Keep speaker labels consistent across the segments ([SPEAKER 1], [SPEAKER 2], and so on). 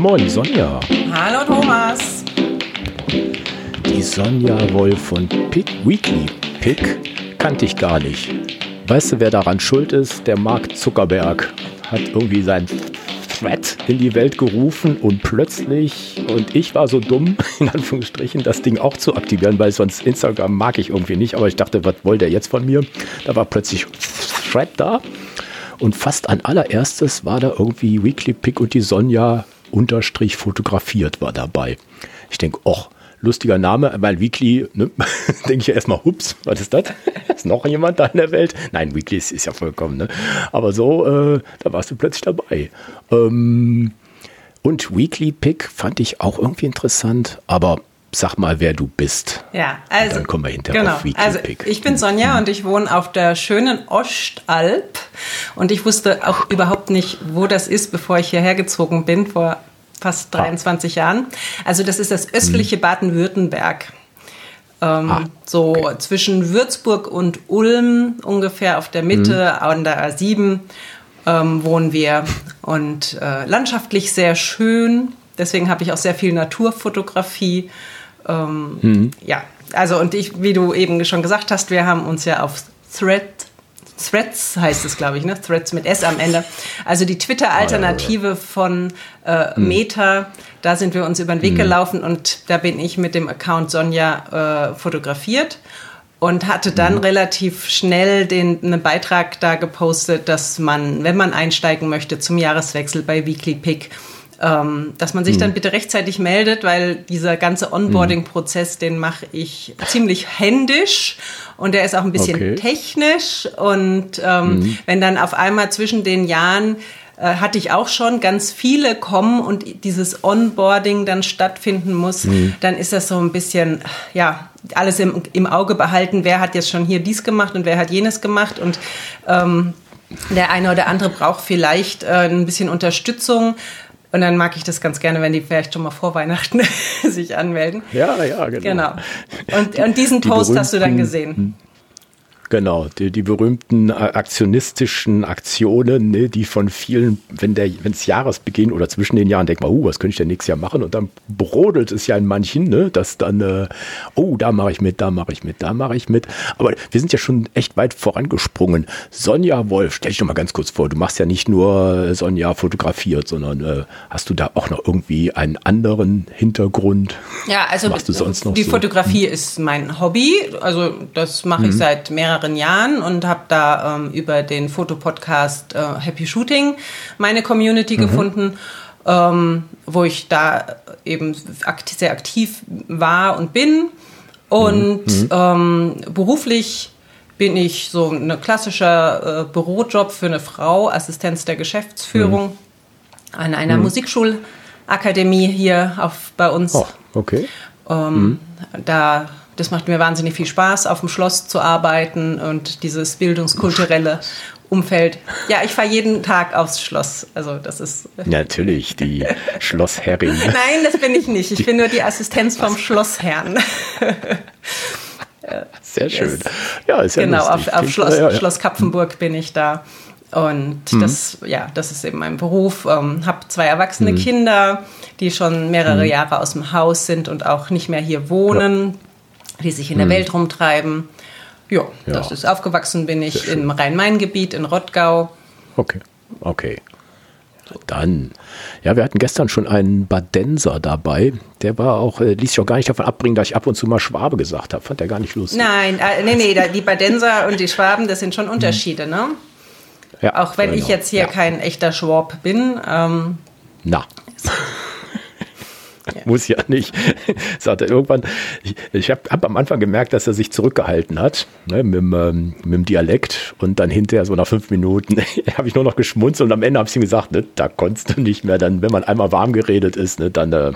[SPEAKER 1] Moin, Sonja.
[SPEAKER 2] Hallo Thomas.
[SPEAKER 1] Die Sonja Wolf von Pick Weekly Pick kannte ich gar nicht. Weißt du, wer daran schuld ist? Der Mark Zuckerberg hat irgendwie sein Thread in die Welt gerufen und plötzlich, und ich war so dumm, in Anführungsstrichen, das Ding auch zu aktivieren, weil sonst Instagram mag ich irgendwie nicht, aber ich dachte, was wollte er jetzt von mir? Da war plötzlich Thread da und fast an allererstes war da irgendwie Weekly Pick und die Sonja unterstrich fotografiert war dabei. Ich denke, och, lustiger Name, weil Weekly, ne, denke ich ja erstmal, hups, was ist das? ist noch jemand da in der Welt? Nein, Weekly ist, ist ja vollkommen, ne? Aber so, äh, da warst du plötzlich dabei. Ähm, und Weekly Pick fand ich auch irgendwie interessant, aber sag mal, wer du bist.
[SPEAKER 2] Ja, also.
[SPEAKER 1] dann kommen wir hinterher
[SPEAKER 2] genau,
[SPEAKER 1] auf Weekly
[SPEAKER 2] also. Ich bin Sonja und ich wohne auf der schönen Ostalb. Und ich wusste auch überhaupt nicht, wo das ist, bevor ich hierher gezogen bin, vor fast 23 Jahren. Also, das ist das östliche
[SPEAKER 1] Mhm.
[SPEAKER 2] Baden-Württemberg. Ähm,
[SPEAKER 1] Ah,
[SPEAKER 2] so
[SPEAKER 1] okay.
[SPEAKER 2] zwischen Würzburg und Ulm, ungefähr auf der Mitte,
[SPEAKER 1] Mhm.
[SPEAKER 2] an der A7 ähm, wohnen wir. Und äh, landschaftlich sehr schön. Deswegen habe ich auch sehr viel Naturfotografie. Ähm,
[SPEAKER 1] Mhm.
[SPEAKER 2] Ja, also und ich, wie du eben schon gesagt hast, wir haben uns ja auf Thread, Threads heißt es, glaube ich, ne? Threads mit S am Ende. Also die Twitter-Alternative von äh, Meta, da sind wir uns über den Weg gelaufen und da bin ich mit dem Account Sonja äh, fotografiert und hatte dann relativ schnell den einen Beitrag da gepostet, dass man, wenn man einsteigen möchte zum Jahreswechsel bei Weekly Pick, ähm, dass man sich dann bitte rechtzeitig meldet, weil dieser ganze Onboarding-Prozess, den mache ich ziemlich händisch und der ist auch ein bisschen
[SPEAKER 1] Okay.
[SPEAKER 2] technisch. Und ähm, wenn dann auf einmal zwischen den Jahren äh, hatte ich auch schon ganz viele kommen und dieses Onboarding dann stattfinden muss, dann ist das so ein bisschen, ja, alles im, im Auge behalten, wer hat jetzt schon hier dies gemacht und wer hat jenes gemacht? Und ähm, der eine oder andere braucht vielleicht äh, ein bisschen Unterstützung. Und dann mag ich das ganz gerne, wenn die vielleicht schon mal vor Weihnachten sich anmelden.
[SPEAKER 1] ja, ja, genau.
[SPEAKER 2] Genau. Und, und diesen
[SPEAKER 1] Die
[SPEAKER 2] Post hast du dann gesehen.
[SPEAKER 1] Genau, die, die berühmten äh, aktionistischen Aktionen, ne, die von vielen, wenn der, es Jahresbeginn oder zwischen den Jahren denkt man, uh, was könnte ich denn nächstes Jahr machen? Und dann brodelt es ja in manchen, ne, dass dann, äh, oh, da mache ich mit, da mache ich mit, da mache ich mit. Aber wir sind ja schon echt weit vorangesprungen. Sonja Wolf, stell dich doch mal ganz kurz vor, du machst ja nicht nur äh, Sonja fotografiert, sondern äh, hast du da auch noch irgendwie einen anderen Hintergrund?
[SPEAKER 2] Ja, also
[SPEAKER 1] Machst du sonst noch
[SPEAKER 2] die
[SPEAKER 1] so?
[SPEAKER 2] Fotografie ist mein Hobby. Also das mache
[SPEAKER 1] Mhm.
[SPEAKER 2] ich seit mehreren Jahren und habe da ähm, über den Fotopodcast äh, Happy Shooting meine Community
[SPEAKER 1] Mhm.
[SPEAKER 2] gefunden, ähm, wo ich da eben akt sehr aktiv war und bin. Und
[SPEAKER 1] Mhm.
[SPEAKER 2] ähm, beruflich bin ich so ein klassischer äh, Bürojob für eine Frau, Assistenz der Geschäftsführung an einer Musikschulakademie hier auf, bei uns.
[SPEAKER 1] Oh, okay.
[SPEAKER 2] Ähm, Da, das macht mir wahnsinnig viel Spaß, auf dem Schloss zu arbeiten und dieses bildungskulturelle Umfeld. Ja, ich fahre jeden Tag aufs Schloss. Also das ist.
[SPEAKER 1] Natürlich, die Schlossherrin.
[SPEAKER 2] Nein, das bin ich nicht. Ich bin nur die Assistenz vom Schlossherrn.
[SPEAKER 1] Sehr schön. Ja, ist ja
[SPEAKER 2] genau, auf, auf Schloss,
[SPEAKER 1] ja, ja.
[SPEAKER 2] Schloss Kapfenburg bin ich da. Und das, ja, das ist eben mein Beruf. Ähm, habe zwei erwachsene Kinder, die schon mehrere Jahre aus dem Haus sind und auch nicht mehr hier wohnen, die sich in der Welt rumtreiben. Ja,
[SPEAKER 1] Ja.
[SPEAKER 2] das ist aufgewachsen bin ich im Rhein-Main-Gebiet in Rottgau.
[SPEAKER 1] Okay, okay. Dann, ja, wir hatten gestern schon einen Badenser dabei. Der war auch, äh, ließ sich auch gar nicht davon abbringen, dass ich ab und zu mal Schwabe gesagt habe. Fand er gar nicht lustig.
[SPEAKER 2] Nein, äh, nee, nee, die Badenser und die Schwaben, das sind schon Unterschiede, ne?
[SPEAKER 1] Ja,
[SPEAKER 2] Auch wenn ich
[SPEAKER 1] genau.
[SPEAKER 2] jetzt hier
[SPEAKER 1] ja.
[SPEAKER 2] kein echter Schwab bin. Ähm,
[SPEAKER 1] Na. Muss ja nicht. Sagt er irgendwann, ich, ich habe hab am Anfang gemerkt, dass er sich zurückgehalten hat ne, mit, dem, ähm, mit dem Dialekt und dann hinterher so nach fünf Minuten habe ich nur noch geschmunzelt und am Ende habe ich ihm gesagt, ne, da konntest du nicht mehr, dann, wenn man einmal warm geredet ist, ne, dann, äh,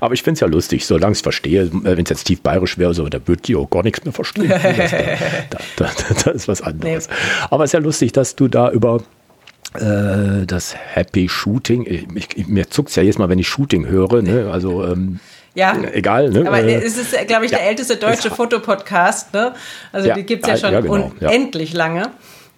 [SPEAKER 1] aber ich finde es ja lustig, solange ich es verstehe, wenn es jetzt tief bayerisch wäre, so, da würde die auch gar nichts mehr verstehen. da, da, da, da ist was anderes. Aber es ist ja lustig, dass du da über äh, das Happy Shooting. Ich, ich, mir zuckt ja jedes Mal, wenn ich Shooting höre. Ne? Also ähm,
[SPEAKER 2] Ja.
[SPEAKER 1] egal. Ne?
[SPEAKER 2] Aber
[SPEAKER 1] Äh,
[SPEAKER 2] es ist, glaube ich, der
[SPEAKER 1] ja.
[SPEAKER 2] älteste deutsche
[SPEAKER 1] Es-
[SPEAKER 2] Fotopodcast. Ne? Also
[SPEAKER 1] Ja,
[SPEAKER 2] die gibt es ja
[SPEAKER 1] ja,
[SPEAKER 2] schon
[SPEAKER 1] ja, genau,
[SPEAKER 2] unendlich lange.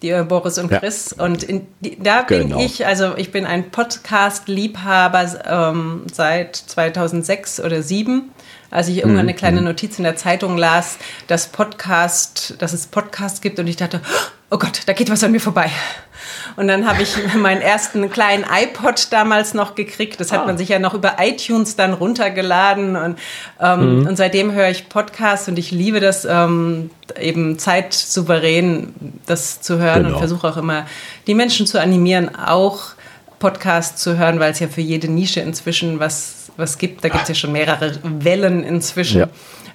[SPEAKER 2] die äh, Boris und Chris. Und in, da bin genau. ich, also ich bin ein Podcast-Liebhaber ähm, seit 2006 oder 2007 als ich irgendwann eine mhm. kleine mhm. Notiz in der Zeitung las, dass Podcast, dass es Podcast gibt und ich dachte, oh Gott, da geht was an mir vorbei. Und dann habe ich meinen ersten kleinen iPod damals noch gekriegt. Das hat ah. man sich ja noch über iTunes dann runtergeladen. Und, ähm, mhm. und seitdem höre ich Podcasts und ich liebe das ähm, eben zeitsouverän, das zu hören genau. und versuche auch immer die Menschen zu animieren, auch Podcasts zu hören, weil es ja für jede Nische inzwischen was was gibt. Da gibt es ja schon mehrere Wellen inzwischen. Ja.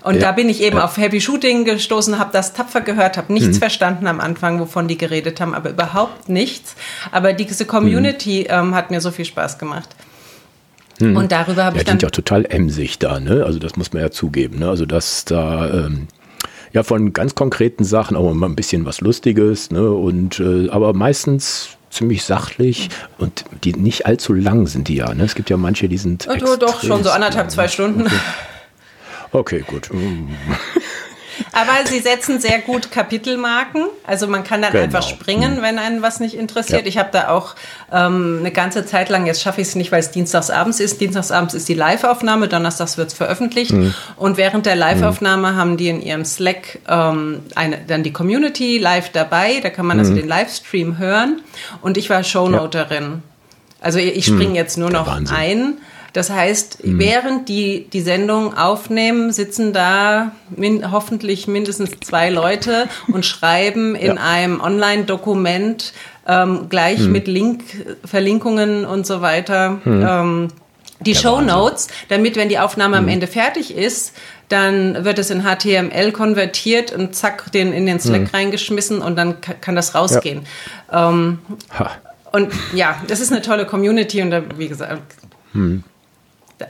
[SPEAKER 2] Und ja. da bin ich eben ja. auf Happy Shooting gestoßen, habe das tapfer gehört, habe nichts mhm. verstanden am Anfang, wovon die geredet haben, aber überhaupt nichts. Aber diese Community mhm. ähm, hat mir so viel Spaß gemacht.
[SPEAKER 1] Mhm. Und darüber habe ja, ich dann. Die sind ja total emsig da, ne? Also das muss man ja zugeben, ne? Also dass da. Ähm ja, von ganz konkreten Sachen, auch immer ein bisschen was Lustiges, ne? Und äh, aber meistens ziemlich sachlich und die nicht allzu lang sind die ja. Ne? Es gibt ja manche, die sind.
[SPEAKER 2] Ja, doch, schon so anderthalb, zwei Stunden.
[SPEAKER 1] Okay, okay gut.
[SPEAKER 2] Aber sie setzen sehr gut Kapitelmarken. Also man kann dann genau. einfach springen, wenn einen was nicht interessiert. Ja. Ich habe da auch ähm, eine ganze Zeit lang, jetzt schaffe ich es nicht, weil es dienstagsabends ist. Dienstagsabends ist die Live-Aufnahme, donnerstags wird es veröffentlicht. Mhm. Und während der Live-Aufnahme mhm. haben die in ihrem Slack ähm, eine, dann die Community live dabei. Da kann man also mhm. also den Livestream hören. Und ich war Shownoterin. Ja. Also ich springe mhm. jetzt nur noch ein. Das heißt, mhm. während die die Sendung aufnehmen, sitzen da min hoffentlich mindestens zwei Leute und schreiben in ja. einem Online-Dokument ähm, gleich mhm. mit Link, Verlinkungen und so weiter. Mhm. Ähm, die Show Notes, damit, wenn die Aufnahme am hm. Ende fertig ist, dann wird es in HTML konvertiert und zack, den in den Slack hm. reingeschmissen und dann kann das rausgehen. Ja. Ähm, und ja, das ist eine tolle Community und da, wie gesagt, hm.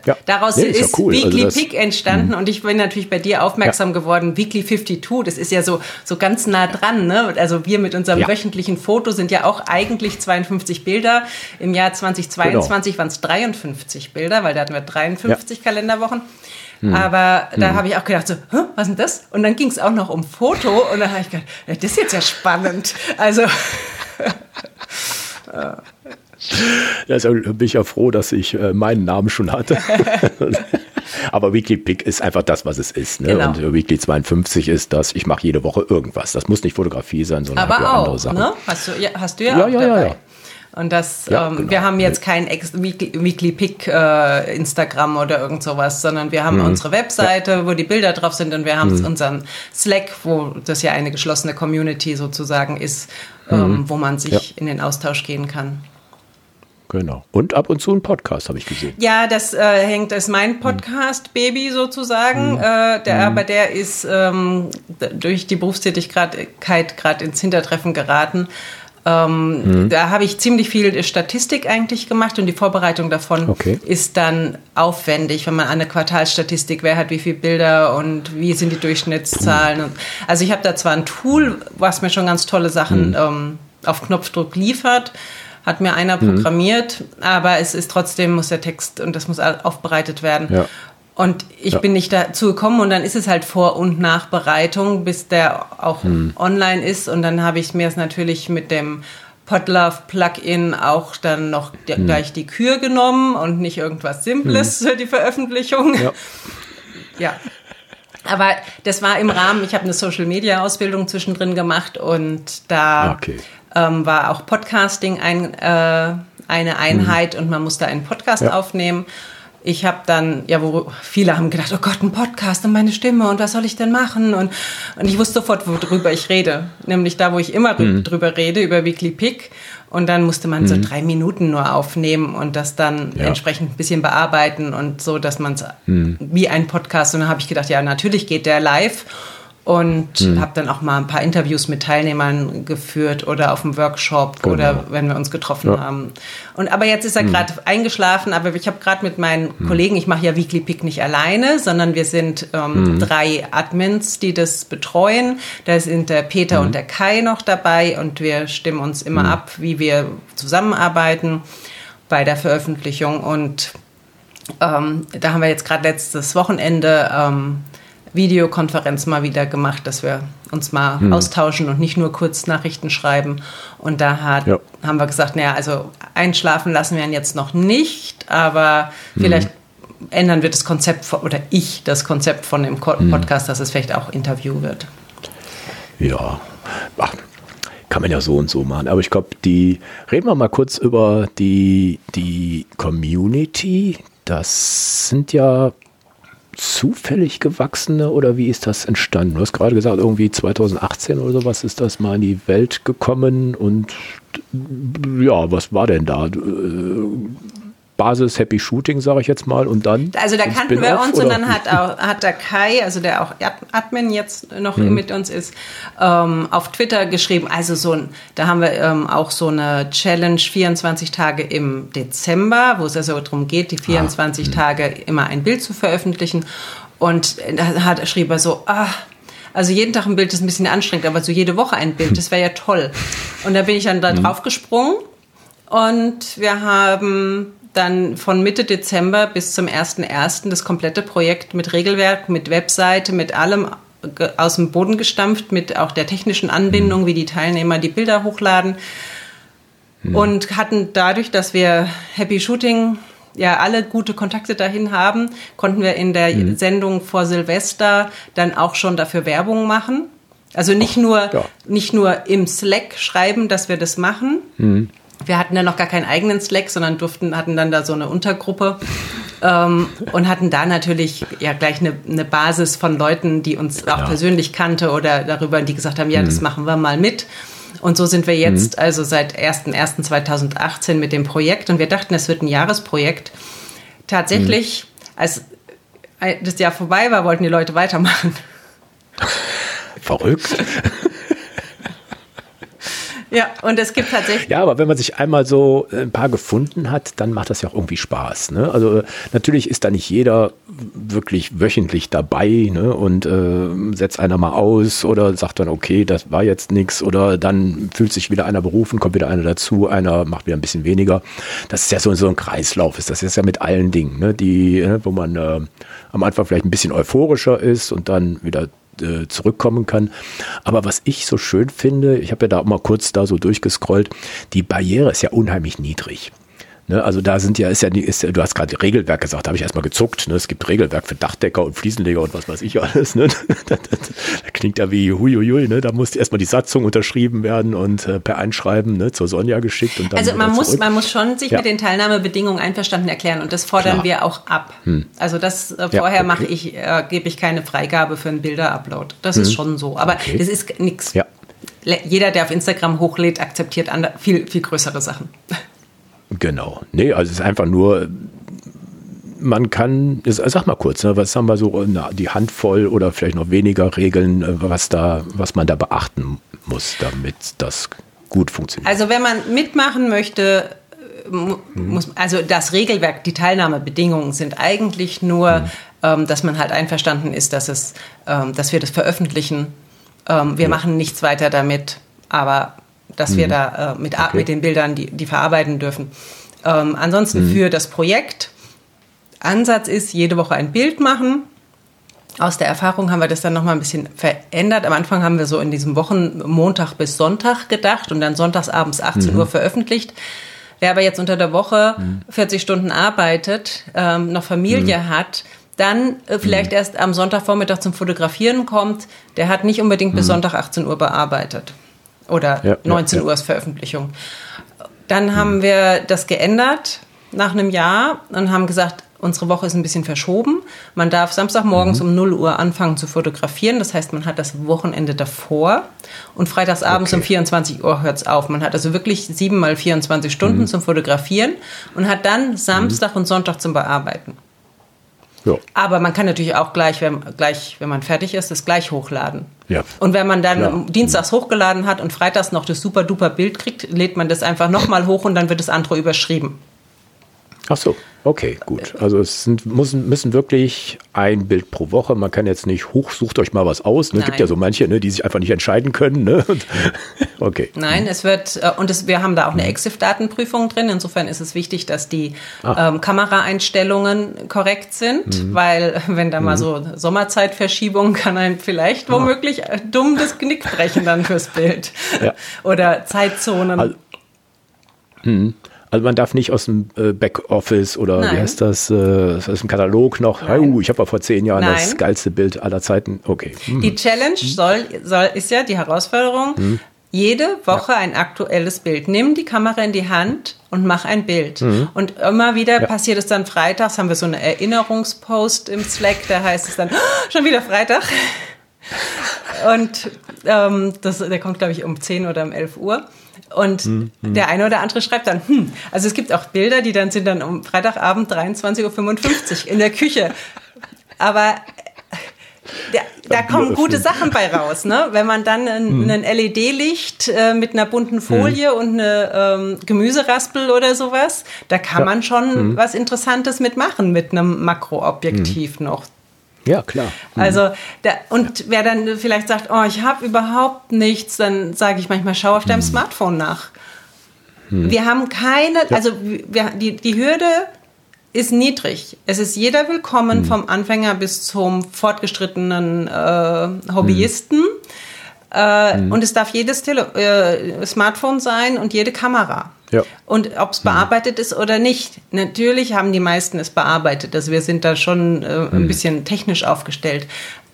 [SPEAKER 2] Ja. Daraus nee, ist, ist cool. Weekly also Pick entstanden mh. und ich bin natürlich bei dir aufmerksam ja. geworden. Weekly 52, das ist ja so, so ganz nah dran. Ne? Also wir mit unserem ja. wöchentlichen Foto sind ja auch eigentlich 52 Bilder. Im Jahr 2022 genau. waren es 53 Bilder, weil da hatten wir 53 Kalenderwochen. Hm. Aber da hm. habe ich auch gedacht, so, was ist denn das? Und dann ging es auch noch um Foto und dann habe ich gedacht, das ist jetzt ja spannend. Also
[SPEAKER 1] Deshalb bin ich ja froh, dass ich äh, meinen Namen schon hatte. Aber Weekly Pick ist einfach das, was es ist. Ne? Genau. Und äh, Weekly 52 ist das, ich mache jede Woche irgendwas. Das muss nicht Fotografie sein, sondern
[SPEAKER 2] Aber auch, andere Sachen. Ne? Hast, du, ja, hast du ja, ja auch ja, dabei. Ja, ja. Und das, ja, ähm, genau. wir haben jetzt kein Ex Weekly, Weekly Pick äh, Instagram oder irgend sowas, sondern wir haben mhm. unsere Webseite, ja. wo die Bilder drauf sind und wir haben mhm. unseren Slack, wo das ja eine geschlossene Community sozusagen ist, ähm, mhm. wo man sich ja. in den Austausch gehen kann.
[SPEAKER 1] Genau. Und ab und zu ein Podcast habe ich gesehen.
[SPEAKER 2] Ja, das äh, hängt, das ist mein Podcast-Baby sozusagen. Mhm. Äh, der, mhm. Aber der ist ähm, durch die Berufstätigkeit gerade ins Hintertreffen geraten. Ähm, mhm. Da habe ich ziemlich viel Statistik eigentlich gemacht und die Vorbereitung davon okay. ist dann aufwendig, wenn man eine Quartalsstatistik, wer hat wie viele Bilder und wie sind die Durchschnittszahlen. Und, also ich habe da zwar ein Tool, was mir schon ganz tolle Sachen mhm. ähm, auf Knopfdruck liefert hat mir einer mhm. programmiert, aber es ist trotzdem, muss der Text und das muss aufbereitet werden. Ja. Und ich ja. bin nicht dazu gekommen und dann ist es halt Vor- und Nachbereitung, bis der auch mhm. online ist. Und dann habe ich mir es natürlich mit dem Podlove Plugin auch dann noch mhm. gleich die Kür genommen und nicht irgendwas Simples mhm. für die Veröffentlichung. Ja. ja. Aber das war im Rahmen, ich habe eine Social Media Ausbildung zwischendrin gemacht und da okay ähm, war auch Podcasting ein, äh, eine Einheit mhm. und man musste einen Podcast ja. aufnehmen. Ich habe dann, ja, wo viele haben gedacht, oh Gott, ein Podcast und meine Stimme und was soll ich denn machen? Und, und ich wusste sofort, worüber ich rede. Nämlich da, wo ich immer mhm. drüber rede, über Weekly Pick. Und dann musste man mhm. so drei Minuten nur aufnehmen und das dann ja. entsprechend ein bisschen bearbeiten und so, dass man es mhm. wie ein Podcast. Und dann habe ich gedacht, ja, natürlich geht der live und mhm. habe dann auch mal ein paar Interviews mit Teilnehmern geführt oder auf dem Workshop genau. oder wenn wir uns getroffen ja. haben. Und aber jetzt ist er gerade mhm. eingeschlafen, aber ich habe gerade mit meinen mhm. Kollegen, ich mache ja Weekly Pick nicht alleine, sondern wir sind ähm, mhm. drei Admins, die das betreuen. Da sind der Peter und mhm. der Kai noch dabei und wir stimmen uns immer mhm. ab, wie wir zusammenarbeiten bei der Veröffentlichung und ähm, da haben wir jetzt gerade letztes Wochenende ähm, Videokonferenz mal wieder gemacht, dass wir uns mal hm. austauschen und nicht nur kurz Nachrichten schreiben. Und da hat, ja. haben wir gesagt, naja, also einschlafen lassen wir ihn jetzt noch nicht, aber hm. vielleicht ändern wir das Konzept von, oder ich das Konzept von dem hm. Podcast, dass es vielleicht auch Interview wird.
[SPEAKER 1] Ja, Ach, kann man ja so und so machen. Aber ich glaube, die reden wir mal kurz über die, die Community. Das sind ja zufällig gewachsene oder wie ist das entstanden? Du hast gerade gesagt, irgendwie 2018 oder sowas ist das mal in die Welt gekommen und ja, was war denn da? Basis Happy Shooting, sage ich jetzt mal, und dann.
[SPEAKER 2] Also da kannten wir uns oder? und dann hat, auch, hat der Kai, also der auch Admin jetzt noch mhm. mit uns ist, ähm, auf Twitter geschrieben. Also so ein, da haben wir ähm, auch so eine Challenge 24 Tage im Dezember, wo es also darum geht, die 24 ah. Mhm. Tage immer ein Bild zu veröffentlichen. Und da hat, schrieb er so, ah, also jeden Tag ein Bild ist ein bisschen anstrengend, aber so jede Woche ein Bild, das wäre ja toll. Und da bin ich dann da mhm. drauf gesprungen und wir haben dann von Mitte Dezember bis zum 1.1. das komplette Projekt mit Regelwerk, mit Webseite, mit allem aus dem Boden gestampft, mit auch der technischen Anbindung, mhm. wie die Teilnehmer die Bilder hochladen. Mhm. Und hatten dadurch, dass wir Happy Shooting ja alle gute Kontakte dahin haben, konnten wir in der mhm. Sendung vor Silvester dann auch schon dafür Werbung machen. Also nicht nur, ja. nicht nur im Slack schreiben, dass wir das machen, mhm wir hatten dann noch gar keinen eigenen Slack, sondern durften, hatten dann da so eine Untergruppe ähm, und hatten da natürlich ja gleich eine, eine Basis von Leuten, die uns auch ja. persönlich kannte oder darüber, die gesagt haben, ja, mhm. das machen wir mal mit. Und so sind wir jetzt mhm. also seit 1.1.2018 mit dem Projekt und wir dachten, es wird ein Jahresprojekt. Tatsächlich, mhm. als das Jahr vorbei war, wollten die Leute weitermachen.
[SPEAKER 1] Verrückt.
[SPEAKER 2] Ja, und es gibt tatsächlich.
[SPEAKER 1] Ja, aber wenn man sich einmal so ein paar gefunden hat, dann macht das ja auch irgendwie Spaß. Ne? Also natürlich ist da nicht jeder wirklich wöchentlich dabei ne? und äh, setzt einer mal aus oder sagt dann, okay, das war jetzt nichts oder dann fühlt sich wieder einer berufen, kommt wieder einer dazu, einer macht wieder ein bisschen weniger. Das ist ja so, so ein Kreislauf, ist das ist ja mit allen Dingen, ne? die, ne, wo man äh, am Anfang vielleicht ein bisschen euphorischer ist und dann wieder äh, zurückkommen kann. Aber was ich so schön finde, ich habe ja da auch mal kurz da so durchgescrollt, die Barriere ist ja unheimlich niedrig. Ne, also da sind ja, ist ja, ist, du hast gerade Regelwerk gesagt, da habe ich erstmal gezuckt. Ne? Es gibt Regelwerk für Dachdecker und Fliesenleger und was weiß ich alles. Ne? da, klingt ja wie huiuiui, ne? da muss erstmal die Satzung unterschrieben werden und äh, per Einschreiben ne, zur Sonja geschickt. Und dann
[SPEAKER 2] also man muss, man muss schon sich ja. mit den Teilnahmebedingungen einverstanden erklären und das fordern Klar. wir auch ab. Hm. Also das äh, vorher ja, okay. mache ich, äh, gebe ich keine Freigabe für einen Bilderupload. Das hm. ist schon so. Aber okay. das ist nichts. Ja. Jeder, der auf Instagram hochlädt, akzeptiert viel, viel größere Sachen.
[SPEAKER 1] Genau. Nee, also es ist einfach nur, man kann, sag mal kurz, ne, was haben wir so, na, die Handvoll oder vielleicht noch weniger Regeln, äh, was da, was man da beachten muss, damit das gut funktioniert.
[SPEAKER 2] Also wenn man mitmachen möchte, äh, muss, also das Regelwerk, die Teilnahmebedingungen sind eigentlich nur, mhm. ähm, dass man halt einverstanden ist, dass es, ähm, dass wir das veröffentlichen. Ähm, wir ja. machen nichts weiter damit, aber dass mhm. wir da äh, mit, okay. mit den Bildern die, die verarbeiten dürfen. Ähm, ansonsten mhm. für das Projekt, Ansatz ist, jede Woche ein Bild machen. Aus der Erfahrung haben wir das dann nochmal ein bisschen verändert. Am Anfang haben wir so in diesem Wochen Montag bis Sonntag gedacht und dann sonntags abends 18 mhm. Uhr veröffentlicht. Wer aber jetzt unter der Woche 40 mhm. Stunden arbeitet, ähm, noch Familie mhm. hat, dann äh, vielleicht mhm. erst am Sonntagvormittag zum Fotografieren kommt, der hat nicht unbedingt bis Sonntag 18 Uhr bearbeitet oder ja, 19 ja, Uhr ist Veröffentlichung. Dann haben wir das geändert nach einem Jahr und haben gesagt, unsere Woche ist ein bisschen verschoben. Man darf Samstagmorgens mhm. um 0 Uhr anfangen zu fotografieren. Das heißt, man hat das Wochenende davor und freitagsabends okay. um 24 Uhr hört es auf. Man hat also wirklich sieben mal 24 Stunden mhm. zum Fotografieren und hat dann Samstag mhm. und Sonntag zum Bearbeiten. Ja. Aber man kann natürlich auch gleich wenn, gleich, wenn man fertig ist, das gleich hochladen. Ja. Und wenn man dann ja. dienstags hochgeladen hat und freitags noch das super duper Bild kriegt, lädt man das einfach nochmal hoch und dann wird das andere überschrieben.
[SPEAKER 1] Ach so. Okay, gut. Also es sind, müssen, müssen wirklich ein Bild pro Woche. Man kann jetzt nicht, hoch, sucht euch mal was aus. Ne? Es gibt ja so manche, ne, die sich einfach nicht entscheiden können. Ne? okay.
[SPEAKER 2] Nein, es wird, äh, und es, wir haben da auch eine EXIF-Datenprüfung drin. Insofern ist es wichtig, dass die ah. ähm, Kameraeinstellungen korrekt sind, mhm. weil wenn da mal mhm. so Sommerzeitverschiebung kann einem vielleicht womöglich ah. dumm das Knick brechen dann fürs Bild. Ja. Oder Zeitzonen.
[SPEAKER 1] Also, hm. Also man darf nicht aus dem äh, Backoffice oder Nein. wie heißt das, äh, aus dem Katalog noch, oh, ich habe ja vor zehn Jahren Nein. das geilste Bild aller Zeiten. Okay.
[SPEAKER 2] Hm. Die Challenge soll, soll, ist ja die Herausforderung, hm. jede Woche ja. ein aktuelles Bild. Nimm die Kamera in die Hand und mach ein Bild. Mhm. Und immer wieder ja. passiert es dann freitags, haben wir so eine Erinnerungspost im Slack, da heißt es dann, oh, schon wieder Freitag. Und ähm, das, der kommt, glaube ich, um 10 oder um 11 Uhr. Und hm, hm. der eine oder andere schreibt dann, hm, also es gibt auch Bilder, die dann sind dann um Freitagabend 23.55 Uhr in der Küche. Aber da, da kommen gute Sachen bei raus, ne? Wenn man dann ein, hm. ein LED-Licht äh, mit einer bunten Folie hm. und eine ähm, Gemüseraspel oder sowas, da kann ja. man schon hm. was Interessantes mitmachen mit einem Makroobjektiv hm. noch.
[SPEAKER 1] Ja, klar.
[SPEAKER 2] Mhm. Also, da, und wer dann vielleicht sagt, oh, ich habe überhaupt nichts, dann sage ich manchmal, schau auf deinem mhm. Smartphone nach. Mhm. Wir haben keine, ja. also wir, die, die Hürde ist niedrig. Es ist jeder willkommen, mhm. vom Anfänger bis zum fortgeschrittenen äh, Hobbyisten. Mhm. Äh, mhm. Und es darf jedes Tele äh, Smartphone sein und jede Kamera. Ja. Und ob es bearbeitet ist oder nicht. Natürlich haben die meisten es bearbeitet. Also wir sind da schon äh, ein mhm. bisschen technisch aufgestellt.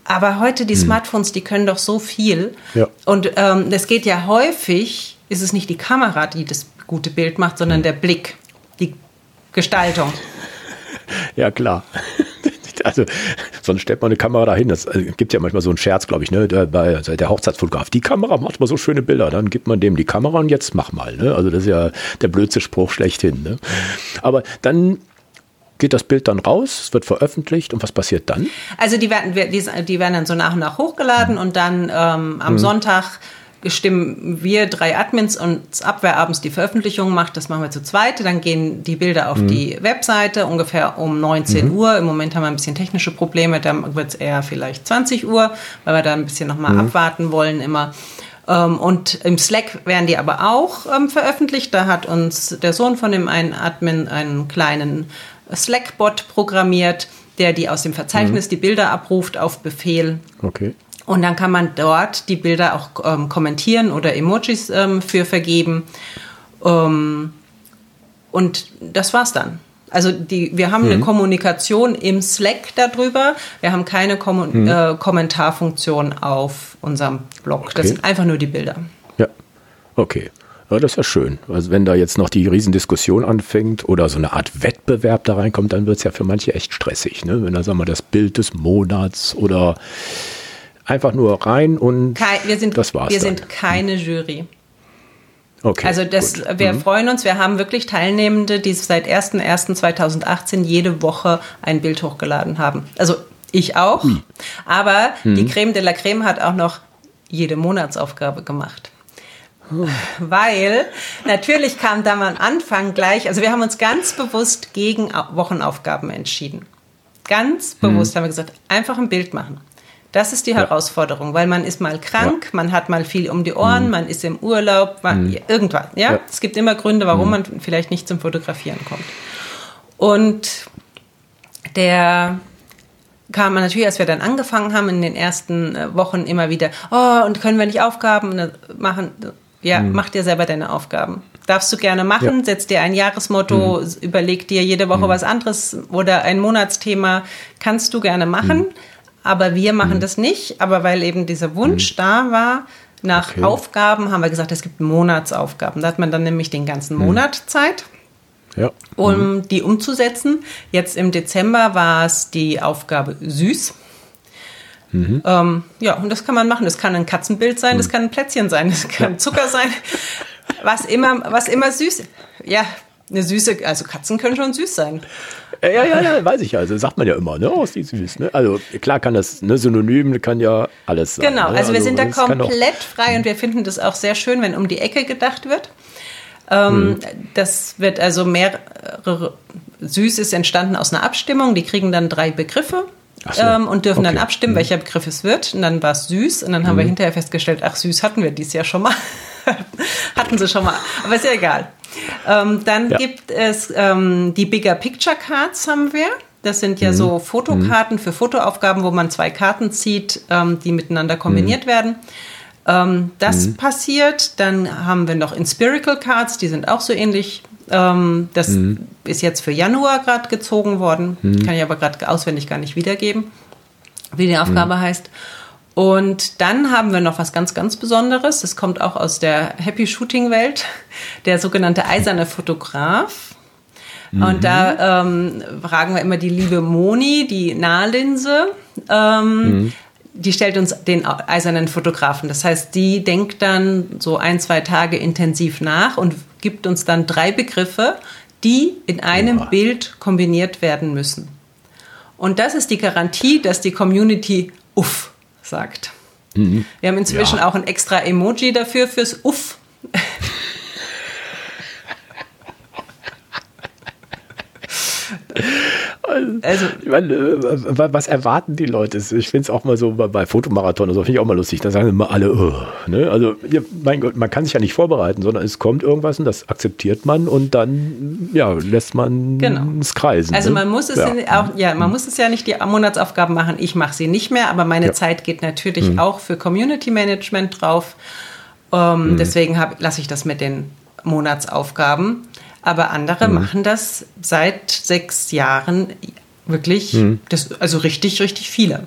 [SPEAKER 2] Aber heute die mhm. Smartphones, die können doch so viel. Ja. Und ähm, es geht ja häufig, ist es nicht die Kamera, die das gute Bild macht, sondern mhm. der Blick, die Gestaltung.
[SPEAKER 1] Ja, klar. Also, sonst stellt man eine Kamera dahin. Das also, gibt ja manchmal so einen Scherz, glaube ich, ne? Der, bei, also der Hochzeitsfotograf. Die Kamera macht mal so schöne Bilder. Dann gibt man dem die Kamera und jetzt mach mal. Ne? Also, das ist ja der blödste Spruch schlechthin. Ne? Aber dann geht das Bild dann raus, es wird veröffentlicht und was passiert dann?
[SPEAKER 2] Also die werden, die, die werden dann so nach und nach hochgeladen und dann ähm, am mhm. Sonntag stimmen wir drei Admins und ab, wer abends die Veröffentlichung macht, das machen wir zu zweit. Dann gehen die Bilder auf mhm. die Webseite ungefähr um 19 mhm. Uhr. Im Moment haben wir ein bisschen technische Probleme, dann wird es eher vielleicht 20 Uhr, weil wir da ein bisschen nochmal mhm. abwarten wollen immer. Ähm, und im Slack werden die aber auch ähm, veröffentlicht. Da hat uns der Sohn von dem einen Admin einen kleinen Slack-Bot programmiert, der die aus dem Verzeichnis mhm. die Bilder abruft auf Befehl.
[SPEAKER 1] Okay.
[SPEAKER 2] Und dann kann man dort die Bilder auch ähm, kommentieren oder Emojis ähm, für vergeben. Ähm, und das war's dann. Also die, wir haben mhm. eine Kommunikation im Slack darüber. Wir haben keine Kom mhm. äh, Kommentarfunktion auf unserem Blog. Okay. Das sind einfach nur die Bilder.
[SPEAKER 1] Ja, okay. Ja, das ist ja schön. Also wenn da jetzt noch die Riesendiskussion anfängt oder so eine Art Wettbewerb da reinkommt, dann wird es ja für manche echt stressig. Ne? Wenn da, sagen wir, das Bild des Monats oder einfach nur rein und
[SPEAKER 2] Kein, wir sind,
[SPEAKER 1] das war's.
[SPEAKER 2] Wir dann. sind keine Jury.
[SPEAKER 1] Okay,
[SPEAKER 2] also das, wir mhm. freuen uns, wir haben wirklich Teilnehmende, die seit 01.01.2018 jede Woche ein Bild hochgeladen haben. Also ich auch, mhm. aber mhm. die Creme de la Creme hat auch noch jede Monatsaufgabe gemacht. Oh. Weil natürlich kam da am Anfang gleich, also wir haben uns ganz bewusst gegen Wochenaufgaben entschieden. Ganz bewusst mhm. haben wir gesagt, einfach ein Bild machen. Das ist die. Herausforderung, weil man ist mal krank, ja. man hat mal viel um die Ohren, mhm. man ist im Urlaub, man, mhm. irgendwas. Ja? ja? es gibt immer Gründe, warum mhm. man vielleicht nicht zum Fotografieren kommt. Und der kam man natürlich, als wir dann angefangen haben, in den ersten äh, Wochen immer wieder, oh, und können wir nicht Aufgaben machen? Ja, mhm. mach dir selber deine Aufgaben. Darfst du gerne machen, ja. setz dir ein Jahresmotto, mhm. überleg dir jede Woche mhm. was anderes oder ein Monatsthema, kannst du gerne machen aber wir machen mhm. das nicht. Aber weil eben dieser Wunsch mhm. da war, nach okay. Aufgaben haben wir gesagt, es gibt Monatsaufgaben. Da hat man dann nämlich den ganzen mhm. Monat Zeit, ja. um mhm. die umzusetzen. Jetzt im Dezember war es die Aufgabe süß. Mhm. Ähm, ja, und das kann man machen. Das kann ein Katzenbild sein, das mhm. kann ein Plätzchen sein, das kann Zucker sein, was immer, was immer süß. Ja, eine süße, also Katzen können schon süß sein.
[SPEAKER 1] Ja, ja, ja, weiß ich ja. Also sagt man ja immer, ne? Oh, ist die süß, ne? Also klar kann das, ne, Synonym kann ja alles sein.
[SPEAKER 2] Genau, ne? also, wir also, sind da komplett frei und wir finden das auch sehr schön, wenn um die Ecke gedacht wird. Ähm, hm. Das wird also mehrere Süß ist entstanden aus einer Abstimmung. Die kriegen dann drei Begriffe so, ähm, und dürfen okay. dann abstimmen, mhm. welcher Begriff es wird. Und dann war es süß. Und dann haben mhm. wir hinterher festgestellt, ach, süß hatten wir dieses Jahr schon mal. hatten sie schon mal. Aber ist ja egal. Ähm, dann ja. gibt es ähm, die Bigger Picture Cards haben wir. Das sind ja mhm. so Fotokarten mhm. für Fotoaufgaben, wo man zwei Karten zieht, ähm, die miteinander kombiniert mhm. werden. Ähm, das mhm. passiert. Dann haben wir noch Inspirical Cards, die sind auch so ähnlich. Ähm, das mhm. ist jetzt für Januar gerade gezogen worden. Mhm. Kann ich aber gerade auswendig gar nicht wiedergeben, wie die Aufgabe mhm. heißt. Und dann haben wir noch was ganz, ganz Besonderes. Das kommt auch aus der Happy Shooting Welt, der sogenannte eiserne Fotograf. Und da ähm, fragen wir immer die liebe Moni, die Nahlinse. Ähm, mhm die stellt uns den eisernen Fotografen. Das heißt, die denkt dann so ein, zwei Tage intensiv nach und gibt uns dann drei Begriffe, die in einem ja. Bild kombiniert werden müssen. Und das ist die Garantie, dass die Community Uff sagt. Mhm. Wir haben inzwischen ja. auch ein extra Emoji dafür fürs Uff.
[SPEAKER 1] Also, ich meine, äh, was erwarten die Leute? Ich finde es auch mal so bei, bei Fotomarathon, also finde ich auch mal lustig. Da sagen immer alle, oh, ne? also ja, mein Gott, man kann sich ja nicht vorbereiten, sondern es kommt irgendwas und das akzeptiert man und dann ja, lässt man genau. es kreisen.
[SPEAKER 2] Also ne? man muss es ja. auch, ja, man muss es ja nicht die Monatsaufgaben machen. Ich mache sie nicht mehr, aber meine ja. Zeit geht natürlich mhm. auch für Community Management drauf. Ähm, mhm. Deswegen lasse ich das mit den Monatsaufgaben. Aber andere mhm. machen das seit sechs Jahren wirklich, mhm. das, also richtig, richtig viele.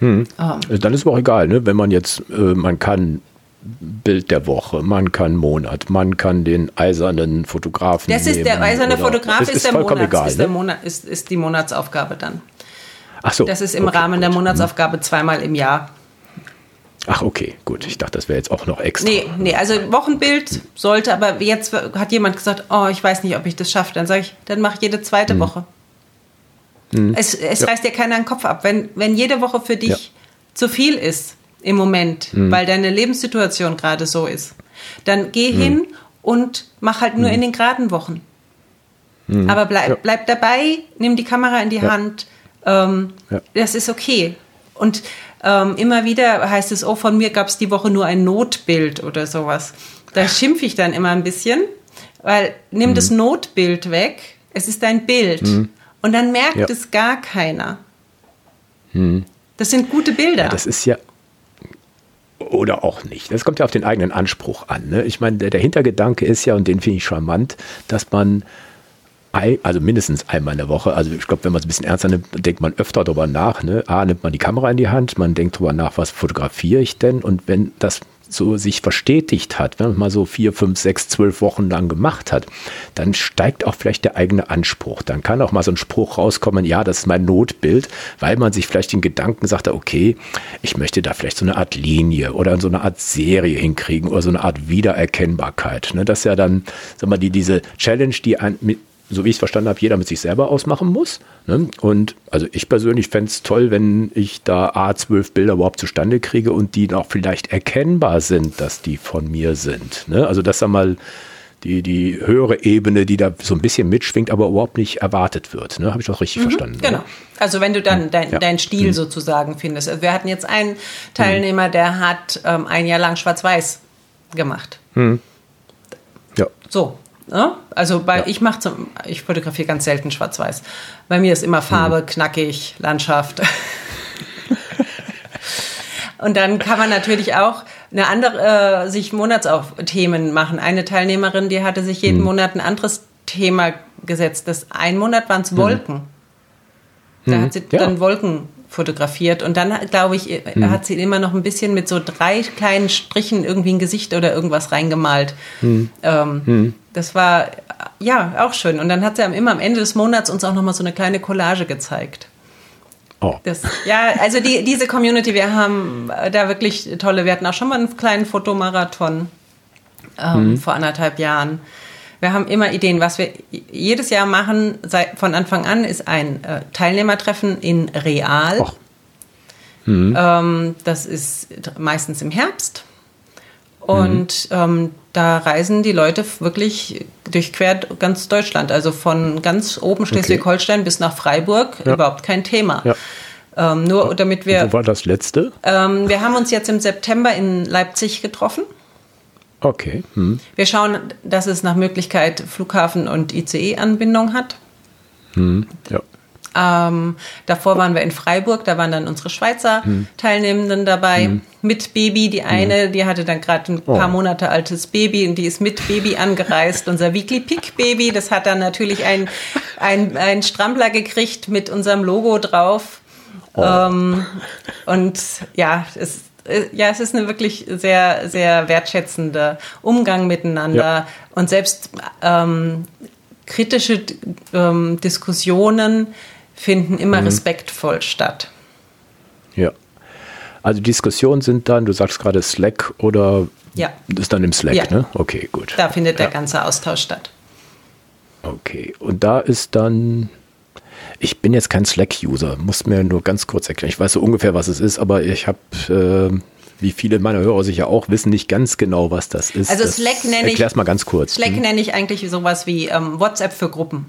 [SPEAKER 1] Mhm. Ähm. Dann ist es auch egal, ne? wenn man jetzt, äh, man kann Bild der Woche, man kann Monat, man kann den eisernen Fotografen.
[SPEAKER 2] Das ist der eiserne Fotograf, ist, ist, der Monats, egal, ist, der ne? Monat, ist, ist die Monatsaufgabe dann. Ach so. Das ist im okay, Rahmen gut. der Monatsaufgabe zweimal im Jahr.
[SPEAKER 1] Ach, okay, gut. Ich dachte, das wäre jetzt auch noch extra.
[SPEAKER 2] Nee, nee, also Wochenbild sollte, aber jetzt hat jemand gesagt, oh, ich weiß nicht, ob ich das schaffe. Dann sage ich, dann mach jede zweite hm. Woche. Hm. Es, es ja. reißt dir keiner den Kopf ab. Wenn, wenn jede Woche für dich ja. zu viel ist im Moment, hm. weil deine Lebenssituation gerade so ist, dann geh hm. hin und mach halt nur hm. in den geraden Wochen. Hm. Aber bleib, ja. bleib dabei, nimm die Kamera in die Hand. Ähm, das ist okay. Und ähm, immer wieder heißt es, oh, von mir gab es die Woche nur ein Notbild oder sowas. Da schimpfe ich dann immer ein bisschen, weil nimm mhm. das Notbild weg, es ist ein Bild. Mhm. Und dann merkt ja. es gar keiner. Mhm. Das sind gute Bilder.
[SPEAKER 1] Ja, das ist ja, oder auch nicht. Das kommt ja auf den eigenen Anspruch an. Ne? Ich meine, der, der, Hintergedanke ist ja, und den finde ich charmant, dass man also mindestens einmal in der Woche. Also ich glaube, wenn man es ein bisschen ernster nimmt, denkt man öfter darüber nach. Ne? A, nimmt man die Kamera in die Hand, man denkt darüber nach, was fotografiere ich denn? Und wenn das so sich verstetigt hat, wenn man mal so vier, fünf, sechs, zwölf Wochen lang gemacht hat, dann steigt auch vielleicht der eigene Anspruch. Dann kann auch mal so ein Spruch rauskommen, ja, das ist mein Notbild, weil man sich vielleicht den Gedanken sagt, okay, ich möchte da vielleicht so eine Art Linie oder so eine Art Serie hinkriegen oder so eine Art Wiedererkennbarkeit. Ne? Das ist ja dann, sag mal, die, diese Challenge, die ein, mit, so wie ich es verstanden habe, jeder mit sich selber ausmachen muss. Ne? Und also ich persönlich fände es toll, wenn ich da A12 Bilder überhaupt zustande kriege und die noch vielleicht erkennbar sind, dass die von mir sind. Ne? Also das einmal die, die höhere Ebene, die da so ein bisschen mitschwingt, aber überhaupt nicht erwartet wird. Ne? Habe ich das richtig mhm, verstanden?
[SPEAKER 2] Genau. Also wenn du dann dein, ja. deinen Stil mhm. sozusagen findest. Also wir hatten jetzt einen Teilnehmer, der hat ähm, ein Jahr lang Schwarz-Weiß gemacht. Mhm. Ja. So, Ne? Also bei, ja. ich mache zum, ich fotografiere ganz selten Schwarz-Weiß. Bei mir ist immer Farbe, mhm. knackig, Landschaft. Und dann kann man natürlich auch eine andere, äh, sich Monatsaufthemen machen. Eine Teilnehmerin, die hatte sich jeden mhm. Monat ein anderes Thema gesetzt. Das ein Monat waren es mhm. Wolken. Da hat sie ja. dann Wolken fotografiert. Und dann, glaube ich, mhm. hat sie immer noch ein bisschen mit so drei kleinen Strichen irgendwie ein Gesicht oder irgendwas reingemalt. Mhm. Ähm, mhm. Das war ja auch schön. Und dann hat sie immer am Ende des Monats uns auch noch mal so eine kleine Collage gezeigt. Oh. Das, ja, also die, diese Community, wir haben da wirklich tolle, wir hatten auch schon mal einen kleinen Fotomarathon ähm, mhm. vor anderthalb Jahren. Wir haben immer Ideen. Was wir jedes Jahr machen, seit, von Anfang an, ist ein äh, Teilnehmertreffen in Real. Mhm. Ähm, das ist meistens im Herbst. Und mhm. ähm, da reisen die Leute wirklich durchquert ganz Deutschland. Also von ganz oben Schleswig-Holstein okay. bis nach Freiburg ja. überhaupt kein Thema. Ja. Ähm, nur damit wir.
[SPEAKER 1] Wo war das letzte?
[SPEAKER 2] Ähm, wir haben uns jetzt im September in Leipzig getroffen.
[SPEAKER 1] Okay. Hm.
[SPEAKER 2] Wir schauen, dass es nach Möglichkeit Flughafen und ICE-Anbindung hat.
[SPEAKER 1] Hm. Ja.
[SPEAKER 2] Ähm, davor waren wir in Freiburg, da waren dann unsere Schweizer hm. Teilnehmenden dabei hm. mit Baby. Die eine, hm. die hatte dann gerade ein paar oh. Monate altes Baby und die ist mit Baby angereist. Unser Weekly Pick Baby, das hat dann natürlich ein, ein, ein Strampler gekriegt mit unserem Logo drauf. Oh. Ähm, und ja, es ja, es ist eine wirklich sehr, sehr wertschätzende Umgang miteinander ja. und selbst ähm, kritische ähm, Diskussionen finden immer mhm. respektvoll statt.
[SPEAKER 1] Ja. Also Diskussionen sind dann, du sagst gerade Slack oder
[SPEAKER 2] ja.
[SPEAKER 1] ist dann im Slack, ja. ne? Okay, gut.
[SPEAKER 2] Da findet der ganze Austausch statt.
[SPEAKER 1] Okay, und da ist dann, ich bin jetzt kein Slack-User, muss mir nur ganz kurz erklären. Ich weiß so ungefähr, was es ist, aber ich habe, äh, wie viele meiner Hörer sicher auch wissen, nicht ganz genau, was das ist.
[SPEAKER 2] Also Slack nenne ich.
[SPEAKER 1] Erklär's mal ganz kurz.
[SPEAKER 2] Slack hm. nenne ich eigentlich sowas wie ähm, WhatsApp für Gruppen.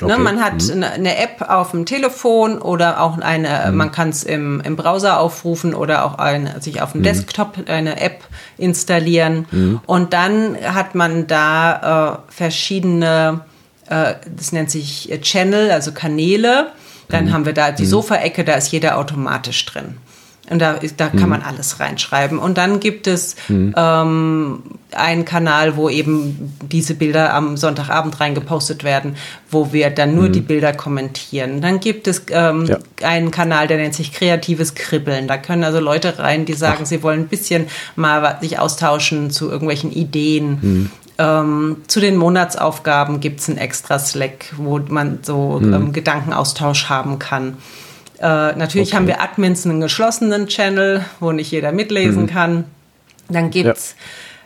[SPEAKER 2] Ne, okay. Ne, man hat mhm. eine App auf dem Telefon oder auch eine, mhm. man kann es im, im Browser aufrufen oder auch eine, sich auf dem mhm. Desktop eine App installieren. Mhm. Und dann hat man da äh, verschiedene, äh, das nennt sich Channel, also Kanäle. Dann mhm. haben wir da die mhm. Sofaecke, da ist jeder automatisch drin. Und da, da kann mhm. man alles reinschreiben. Und dann gibt es mhm. ähm, einen Kanal, wo eben diese Bilder am Sonntagabend reingepostet werden, wo wir dann nur mhm. die Bilder kommentieren. Dann gibt es ähm, ja. einen Kanal, der nennt sich kreatives Kribbeln. Da können also Leute rein, die sagen, Ach. sie wollen ein bisschen mal sich austauschen zu irgendwelchen Ideen. Ähm, zu den Monatsaufgaben gibt es einen extra Slack, wo man so mhm. ähm, Gedankenaustausch haben kann. Äh, natürlich okay. haben wir Admins einen geschlossenen Channel, wo nicht jeder mitlesen mhm. kann. Dann gibt's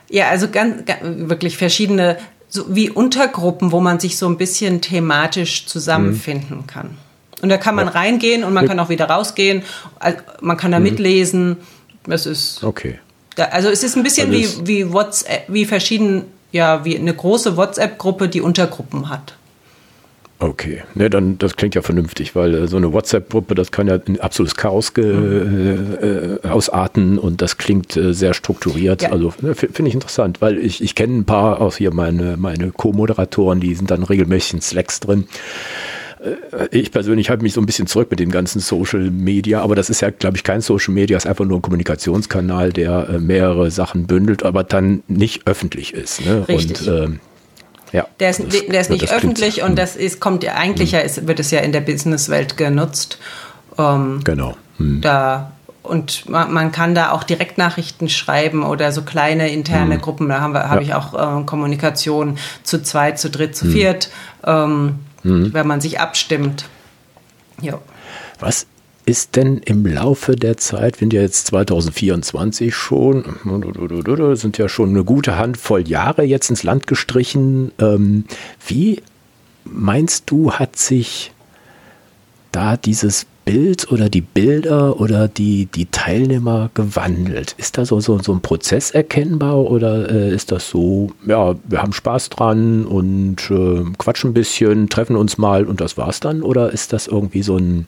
[SPEAKER 2] ja, ja also ganz, ganz, wirklich verschiedene so wie Untergruppen, wo man sich so ein bisschen thematisch zusammenfinden mhm. kann. Und da kann man ja. reingehen und man kann auch wieder rausgehen. Man kann da mhm. mitlesen. Es ist
[SPEAKER 1] okay.
[SPEAKER 2] Da, also es ist ein bisschen also wie, wie WhatsApp, wie verschieden, ja, wie eine große WhatsApp-Gruppe, die Untergruppen hat.
[SPEAKER 1] Okay, ne, dann das klingt ja vernünftig, weil äh, so eine WhatsApp-Gruppe, das kann ja in absolutes Chaos mhm. äh, ausarten und das klingt äh, sehr strukturiert. Ja. Also ne, finde ich interessant, weil ich, ich kenne ein paar aus hier meine, meine Co-Moderatoren, die sind dann regelmäßig in Slacks drin. Äh, ich persönlich halte mich so ein bisschen zurück mit dem ganzen Social Media, aber das ist ja, glaube ich, kein Social Media, ist einfach nur ein Kommunikationskanal, der äh, mehrere Sachen bündelt, aber dann nicht öffentlich ist. Ne?
[SPEAKER 2] Richtig. Und ähm, ja, der ist, das, der ist nicht öffentlich klingt, und das ist, kommt ja eigentlich ja, ist, wird es ja in der Businesswelt genutzt.
[SPEAKER 1] Ähm, genau.
[SPEAKER 2] Hm. Da, und man, man, kann da auch Direktnachrichten schreiben oder so kleine interne hm. Gruppen. Da habe ja. ich auch äh, Kommunikation zu zweit, zu dritt, zu hm. viert, ähm, hm. wenn man sich abstimmt.
[SPEAKER 1] Ja. Was ist denn im Laufe der Zeit, wir sind ja jetzt 2024 schon, sind ja schon eine gute Handvoll Jahre jetzt ins Land gestrichen. Ähm, wie meinst du, hat sich da dieses Bild oder die Bilder oder die, die Teilnehmer gewandelt? Ist da so, so, so ein Prozess erkennbar oder äh, ist das so, ja, wir haben Spaß dran und äh, quatschen ein bisschen, treffen uns mal und das war's dann? Oder ist das irgendwie so ein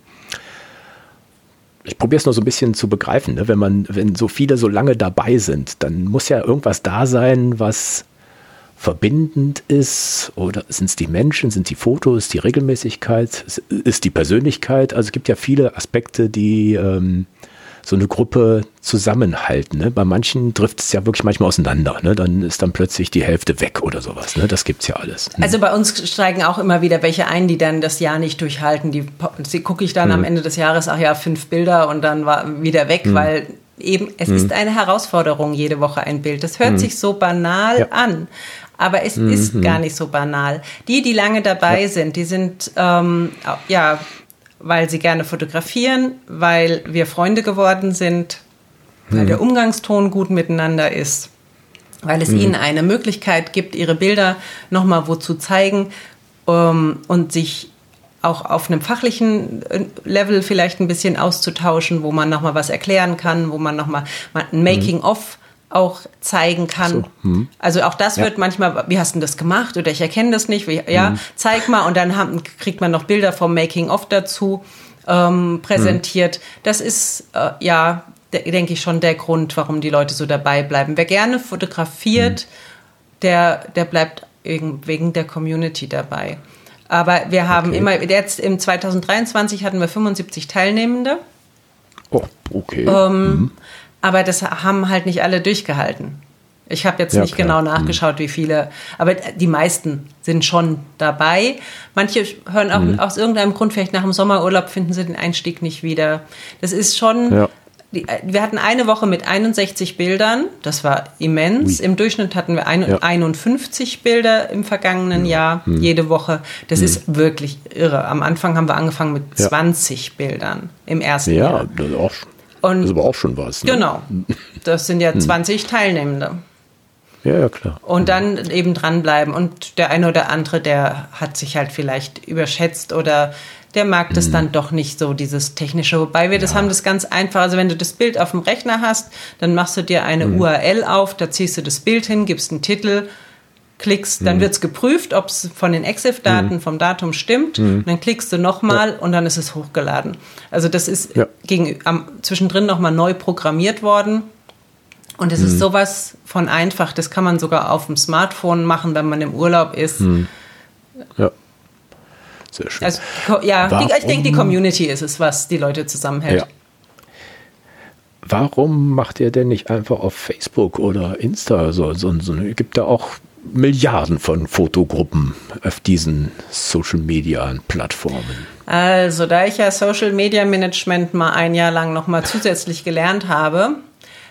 [SPEAKER 1] ich probiere es nur so ein bisschen zu begreifen, ne? wenn man, wenn so viele so lange dabei sind, dann muss ja irgendwas da sein, was verbindend ist oder sind es die Menschen, sind die Fotos, die Regelmäßigkeit, ist die Persönlichkeit? Also es gibt ja viele Aspekte, die ähm, so eine Gruppe zusammenhalten. Ne? Bei manchen trifft es ja wirklich manchmal auseinander. Ne? Dann ist dann plötzlich die Hälfte weg oder sowas. Ne? Das es ja alles.
[SPEAKER 2] Hm. Also bei uns steigen auch immer wieder welche ein, die dann das Jahr nicht durchhalten. Die, die gucke ich dann hm. am Ende des Jahres, ach ja, fünf Bilder und dann war wieder weg, hm. weil eben, es hm. ist eine Herausforderung, jede Woche ein Bild. Das hört hm. sich so banal ja. an. Aber es mhm. ist gar nicht so banal. Die, die lange dabei ja. sind, die sind ähm, ja weil sie gerne fotografieren, weil wir Freunde geworden sind, weil mhm. der Umgangston gut miteinander ist, weil es mhm. ihnen eine Möglichkeit gibt, ihre Bilder nochmal wo zu zeigen um, und sich auch auf einem fachlichen äh, Level vielleicht ein bisschen auszutauschen, wo man nochmal was erklären kann, wo man nochmal ein Making-of auch zeigen kann. So, hm. Also auch das ja. wird manchmal, wie hast du das gemacht oder ich erkenne das nicht, wie, ja, hm. zeig mal und dann haben, kriegt man noch Bilder vom Making of dazu ähm, präsentiert. Hm. Das ist äh, ja, denke ich schon der Grund, warum die Leute so dabei bleiben. Wer gerne fotografiert, hm. der, der bleibt wegen der Community dabei. Aber wir haben okay. immer, jetzt im 2023 hatten wir 75 Teilnehmende.
[SPEAKER 1] Oh, okay.
[SPEAKER 2] Ähm, mhm. Aber das haben halt nicht alle durchgehalten. Ich habe jetzt ja, nicht klar. genau nachgeschaut, mhm. wie viele, aber die meisten sind schon dabei. Manche hören auch mhm. aus irgendeinem Grund, vielleicht nach dem Sommerurlaub, finden sie den Einstieg nicht wieder. Das ist schon ja. Die, äh, wir hatten eine Woche mit 61 Bildern, das war immens. Ui. Im Durchschnitt hatten wir ein, ja. 51 Bilder im vergangenen Jahr, hm. jede Woche. Das hm. ist wirklich irre. Am Anfang haben wir angefangen mit ja. 20 Bildern im ersten
[SPEAKER 1] ja,
[SPEAKER 2] Jahr.
[SPEAKER 1] Das ist, auch, Und, das ist aber auch schon was.
[SPEAKER 2] Ne? Genau, das sind ja 20 hm. Teilnehmende.
[SPEAKER 1] Ja, ja, klar.
[SPEAKER 2] Und dann eben dranbleiben. Und der eine oder andere, der hat sich halt vielleicht überschätzt oder der mag das mhm. dann doch nicht so, dieses technische. Wobei wir das haben das ganz einfach. Also wenn du das Bild auf dem Rechner hast, dann machst du dir eine mhm. URL auf, da ziehst du das Bild hin, gibst einen Titel, klickst, dann mhm. wird es geprüft, ob es von den EXIF-Daten mhm. vom Datum stimmt. Mhm. dann klickst du nochmal ja. und dann ist es hochgeladen. Also das ist ja. gegen, am, zwischendrin nochmal neu programmiert worden. Und es ist mhm. sowas von einfach, das kann man sogar auf dem Smartphone machen, wenn man im Urlaub ist.
[SPEAKER 1] Ja. Sehr schön.
[SPEAKER 2] Also, ja, die, ich denke, die Community ist es, was die Leute zusammenhält. Ja.
[SPEAKER 1] Warum macht ihr denn nicht einfach auf Facebook oder Insta so, so, so gibt da auch Milliarden von Fotogruppen auf diesen Social Media Plattformen?
[SPEAKER 2] Also, da ich ja Social Media Management mal ein Jahr lang nochmal zusätzlich gelernt habe,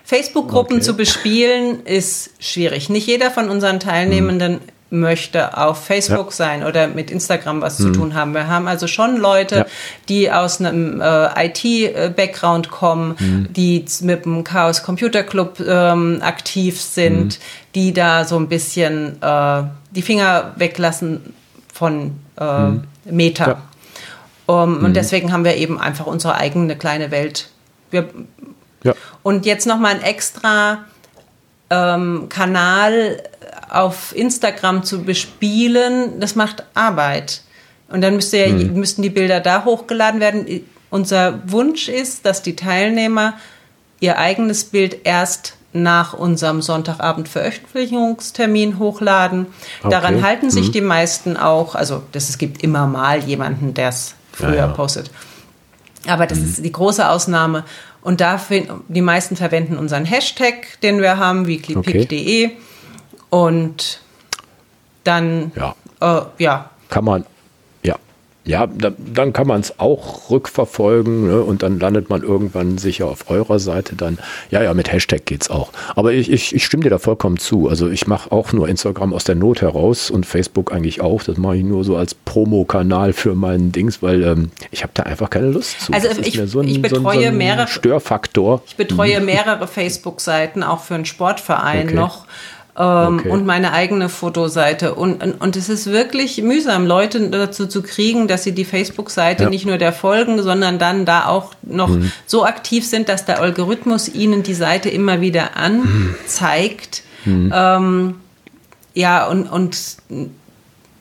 [SPEAKER 2] Facebook-Gruppen okay. zu bespielen ist schwierig. Nicht jeder von unseren Teilnehmenden hm möchte auf Facebook ja. sein oder mit Instagram was mhm. zu tun haben. Wir haben also schon Leute, ja. die aus einem äh, IT-Background kommen, mhm. die mit dem Chaos Computer Club ähm, aktiv sind, mhm. die da so ein bisschen äh, die Finger weglassen von äh, mhm. Meta. Ja. Um, und mhm. deswegen haben wir eben einfach unsere eigene kleine Welt. Wir, und jetzt nochmal ein extra ähm, Kanal auf Instagram zu bespielen, das macht Arbeit. Und dann müsste ja, mhm. müssten die Bilder da hochgeladen werden. Unser Wunsch ist, dass die Teilnehmer ihr eigenes Bild erst nach unserem Sonntagabend Veröffentlichungstermin hochladen. Okay. Daran halten sich mhm. die meisten auch. Also das, es gibt immer mal jemanden, der es früher ja, ja. postet. Aber das mhm. ist die große Ausnahme. Und dafür, die meisten verwenden unseren Hashtag, den wir haben, weeklypick.de. Okay. Und dann,
[SPEAKER 1] ja,
[SPEAKER 2] äh, ja.
[SPEAKER 1] Kann man, ja, ja, da, dann kann man es auch rückverfolgen ne, und dann landet man irgendwann sicher auf eurer Seite dann. Ja, ja, mit Hashtag geht es auch. Aber ich, ich, ich stimme dir da vollkommen zu. Also ich mache auch nur Instagram aus der Not heraus und Facebook eigentlich auch. Das mache ich nur so als Promo-Kanal für meinen Dings, weil ähm, ich habe da einfach keine Lust zu.
[SPEAKER 2] Also ich, so ein, ich betreue so ein, mehrere
[SPEAKER 1] Störfaktor.
[SPEAKER 2] Ich betreue mhm. mehrere Facebook-Seiten, auch für einen Sportverein okay. noch ähm, okay. und meine eigene Fotoseite. Und, und es ist wirklich mühsam, Leute dazu zu kriegen, dass sie die Facebook-Seite ja. nicht nur der folgen, sondern dann da auch noch mhm. so aktiv sind, dass der Algorithmus ihnen die Seite immer wieder anzeigt. Mhm. Ähm, ja, und, und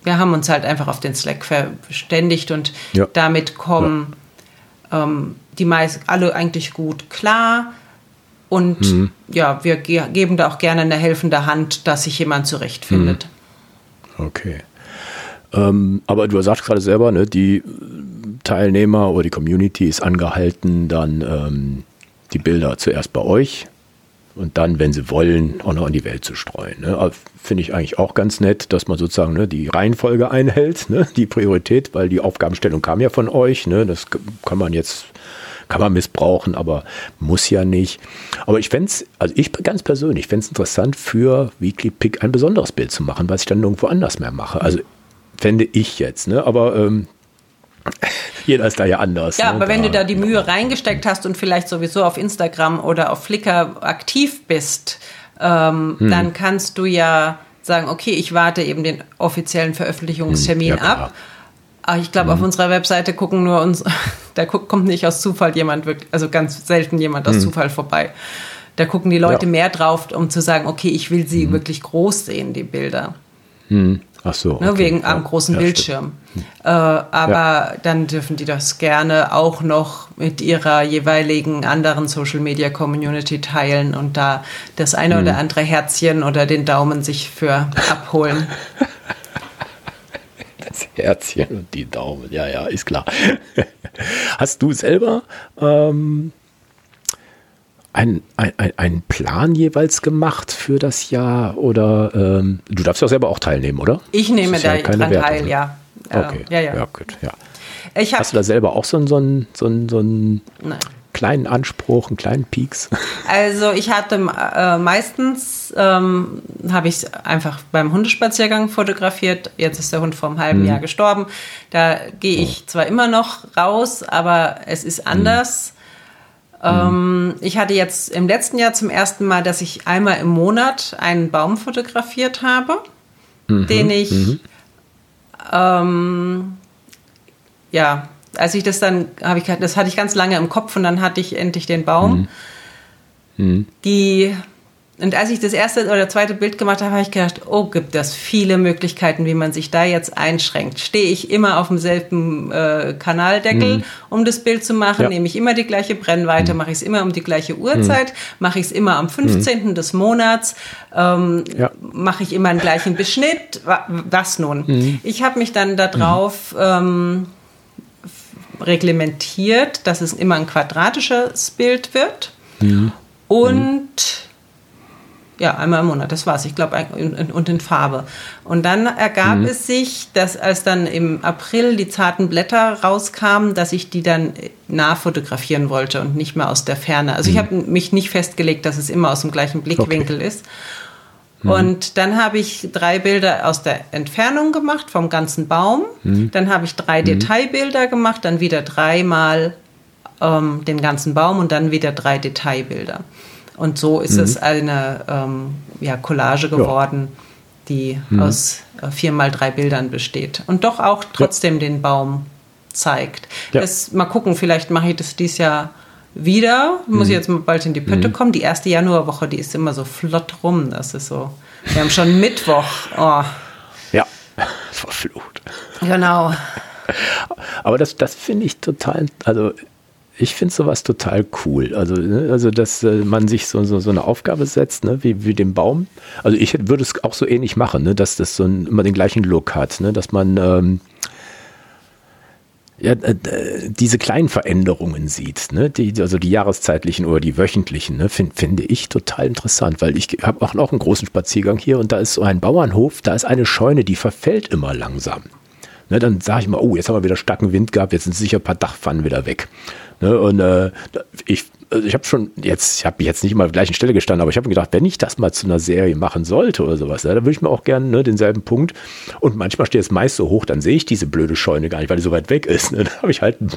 [SPEAKER 2] wir haben uns halt einfach auf den Slack verständigt und ja. damit kommen ja. ähm, die meisten alle eigentlich gut klar. Und mhm. ja, wir ge geben da auch gerne eine helfende Hand, dass sich jemand zurechtfindet.
[SPEAKER 1] Mhm. Okay. Ähm, aber du sagst gerade selber, ne, die Teilnehmer oder die Community ist angehalten, dann ähm, die Bilder zuerst bei euch und dann, wenn sie wollen, auch noch in die Welt zu streuen. Ne? Finde ich eigentlich auch ganz nett, dass man sozusagen ne, die Reihenfolge einhält, ne, die Priorität, weil die Aufgabenstellung kam ja von euch. Ne? Das kann man jetzt kann man missbrauchen, aber muss ja nicht. Aber ich fände es, also ich ganz persönlich, fände es interessant für Weekly Pick ein besonderes Bild zu machen, was ich dann nirgendwo anders mehr mache. Also fände ich jetzt, ne? Aber ähm, jeder ist da ja anders.
[SPEAKER 2] Ja,
[SPEAKER 1] ne?
[SPEAKER 2] aber wenn du da die Mühe reingesteckt hast und vielleicht sowieso auf Instagram oder auf Flickr aktiv bist, ähm, hm. dann kannst du ja sagen, okay, ich warte eben den offiziellen Veröffentlichungstermin hm, ja, ab aber ich glaube, mhm. auf unserer Webseite gucken nur uns, da kommt nicht aus Zufall jemand wirklich, also ganz selten jemand aus mhm. Zufall vorbei. Da gucken die Leute ja. mehr drauf, um zu sagen, okay, ich will sie mhm. wirklich groß sehen, die Bilder.
[SPEAKER 1] Mhm. Ach so.
[SPEAKER 2] Ne, okay. Ne, wegen ja. am großen ja, Bildschirm. Äh, aber dann dürfen die das gerne auch noch mit ihrer jeweiligen anderen Social Media Community teilen und da das eine mhm. oder andere Herzchen oder den Daumen sich für abholen.
[SPEAKER 1] das Herzchen und die Daumen, ja, ja, ist klar. Hast du selber ähm, einen ein Plan jeweils gemacht für das Jahr oder ähm, du darfst ja selber auch teilnehmen, oder?
[SPEAKER 2] Ich nehme da ja dran teil, ja.
[SPEAKER 1] Okay, ja, ja. ja gut, ja. Hast du da selber auch so, so einen so so ein kleinen Anspruch, einen kleinen Peaks?
[SPEAKER 2] Also ich hatte äh, meistens, ähm, habe ich einfach beim Hundespaziergang fotografiert. Jetzt ist der Hund vor einem halben hm. Jahr gestorben. Da gehe ich oh. zwar immer noch raus, aber es ist hm. anders. Hm. Ähm, ich hatte jetzt im letzten Jahr zum ersten Mal, dass ich einmal im Monat einen Baum fotografiert habe, mhm. den ich mhm. ähm, ja als ich das dann, habe ich, das hatte ich ganz lange im Kopf und dann hatte ich endlich den Baum. Mhm. Mhm. Die, und als ich das erste oder zweite Bild gemacht habe, habe ich gedacht, oh, gibt es viele Möglichkeiten, wie man sich da jetzt einschränkt. Stehe ich immer auf demselben äh, Kanaldeckel, mhm. um das Bild zu machen? Ja. Nehme ich immer die gleiche Brennweite? Mhm. Mache ich es immer um die gleiche Uhrzeit? Mhm. Mache ich es immer am 15. Mhm. des Monats? Ähm, ja. Mache ich immer einen gleichen Beschnitt? Was nun? Ich habe mich dann darauf ähm, reglementiert, dass es immer ein quadratisches Bild wird. Mhm. Und ja, einmal im Monat, das war's. Ich glaube, und in Farbe. Und dann ergab mhm. es sich, dass als dann im April die zarten Blätter rauskamen, dass ich die dann nah fotografieren wollte und nicht mehr aus der Ferne. Also mhm. ich habe mich nicht festgelegt, dass es immer aus dem gleichen Blickwinkel okay. ist. Mhm. Und dann habe ich drei Bilder aus der Entfernung gemacht vom ganzen Baum. Mhm. Dann habe ich drei mhm. Detailbilder gemacht, dann wieder dreimal ähm, den ganzen Baum und dann wieder drei Detailbilder. Und so ist mhm. es eine ähm, ja, Collage geworden, ja. die aus äh, vier mal drei Bildern besteht. Und doch auch trotzdem ja. den Baum zeigt. Das, mal gucken, vielleicht mache ich das dieses Jahr wieder. Muss ich mhm. jetzt mal bald in die Pötte mhm. kommen. Die erste Januarwoche, die ist immer so flott rum. Das ist so. Wir haben schon Mittwoch. Oh.
[SPEAKER 1] Ja, verflucht.
[SPEAKER 2] Genau.
[SPEAKER 1] Aber das, das finde ich total, also ich finde sowas total cool. Also, ne, also dass äh, man sich so, so, so eine Aufgabe setzt, ne, wie, wie den Baum. Also ich würde es auch so ähnlich machen, ne, dass das so ein, immer den gleichen Look hat, ne, dass man ähm, ja, äh, diese kleinen Veränderungen sieht, ne? die, also die jahreszeitlichen oder die wöchentlichen, ne? Find, finde ich total interessant, weil ich habe auch noch einen großen Spaziergang hier und da ist so ein Bauernhof, da ist eine Scheune, die verfällt immer langsam. Ne, dann sage ich mal, oh, jetzt haben wir wieder starken Wind gehabt, jetzt sind sicher ein paar Dachpfannen wieder weg. Ne, und äh, ich, also ich habe schon jetzt, ich habe jetzt nicht mal auf der gleichen Stelle gestanden, aber ich habe mir gedacht, wenn ich das mal zu einer Serie machen sollte oder sowas, ja, dann würde ich mir auch gerne ne, denselben Punkt. Und manchmal steht es meist so hoch, dann sehe ich diese blöde Scheune gar nicht, weil die so weit weg ist. Ne? Dann habe ich halt ein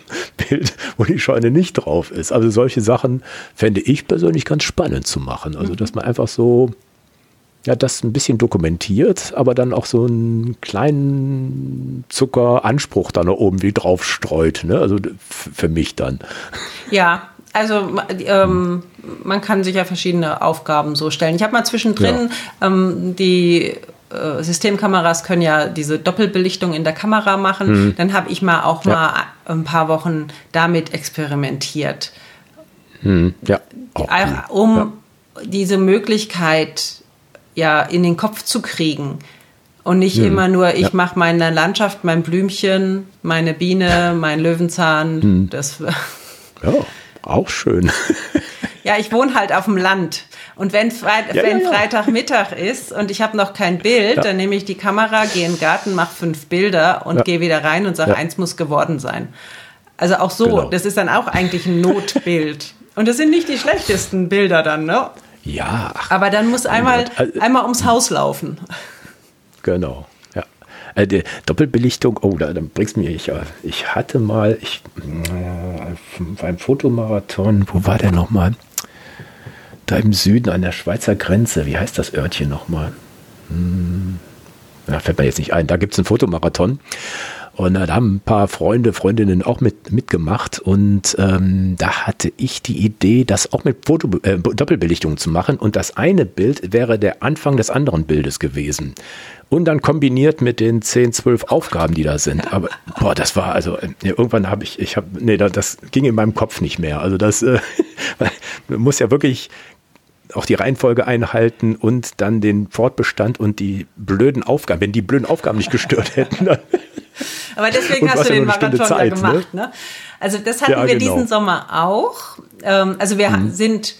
[SPEAKER 1] Bild, wo die Scheune nicht drauf ist. Also solche Sachen fände ich persönlich ganz spannend zu machen. Also dass man einfach so ja, das ein bisschen dokumentiert, aber dann auch so einen kleinen Zuckeranspruch da noch oben wie drauf streut. Ne? Also für mich dann.
[SPEAKER 2] Ja, also ähm, man kann sich ja verschiedene Aufgaben so stellen. Ich habe mal zwischendrin ja. ähm, die äh, Systemkameras können ja diese Doppelbelichtung in der Kamera machen. Mhm. Dann habe ich mal auch ja. mal ein paar Wochen damit experimentiert.
[SPEAKER 1] Mhm. Ja.
[SPEAKER 2] Auch um ja. diese Möglichkeit ja in den Kopf zu kriegen. Und nicht hm. immer nur, ich ja. mache meine Landschaft, mein Blümchen, meine Biene, mein Löwenzahn. Hm. Das,
[SPEAKER 1] ja, auch schön.
[SPEAKER 2] ja, ich wohne halt auf dem Land. Und wenn, Freit ja, wenn ja, Freitagmittag ist und ich habe noch kein Bild, dann nehme ich die Kamera, gehe in den Garten, mache fünf Bilder und gehe wieder rein und sage, eins muss geworden sein. Also auch so, genau. das ist dann auch eigentlich ein Notbild. Und das sind nicht die schlechtesten Bilder dann, ne?
[SPEAKER 1] Ja.
[SPEAKER 2] Aber dann muss einmal, also, einmal ums Haus laufen.
[SPEAKER 1] Genau. Äh, die Doppelbelichtung, oh, da, dann bringst du mir, ich, äh, ich hatte mal, ich, äh, beim Fotomarathon, wo war der nochmal? Da im Süden an der Schweizer Grenze, wie heißt das Örtchen nochmal? Hm, ja, fällt mir jetzt nicht ein. Da gibt es einen Fotomarathon. Und da haben ein paar Freunde, Freundinnen auch mit, mitgemacht. Und ähm, da hatte ich die Idee, das auch mit Foto, äh, Doppelbelichtung zu machen. Und das eine Bild wäre der Anfang des anderen Bildes gewesen. Und dann kombiniert mit den 10, 12 Aufgaben, die da sind. Aber boah, das war also, äh, irgendwann habe ich, ich habe, nee, das ging in meinem Kopf nicht mehr. Also das äh, muss ja wirklich auch die Reihenfolge einhalten und dann den Fortbestand und die blöden Aufgaben. Wenn die blöden Aufgaben nicht gestört hätten, dann.
[SPEAKER 2] Aber deswegen hast du den Marathon Zeit, ja ne? gemacht, ne? Also das hatten ja, wir genau. diesen Sommer auch. Ähm, also wir mhm. sind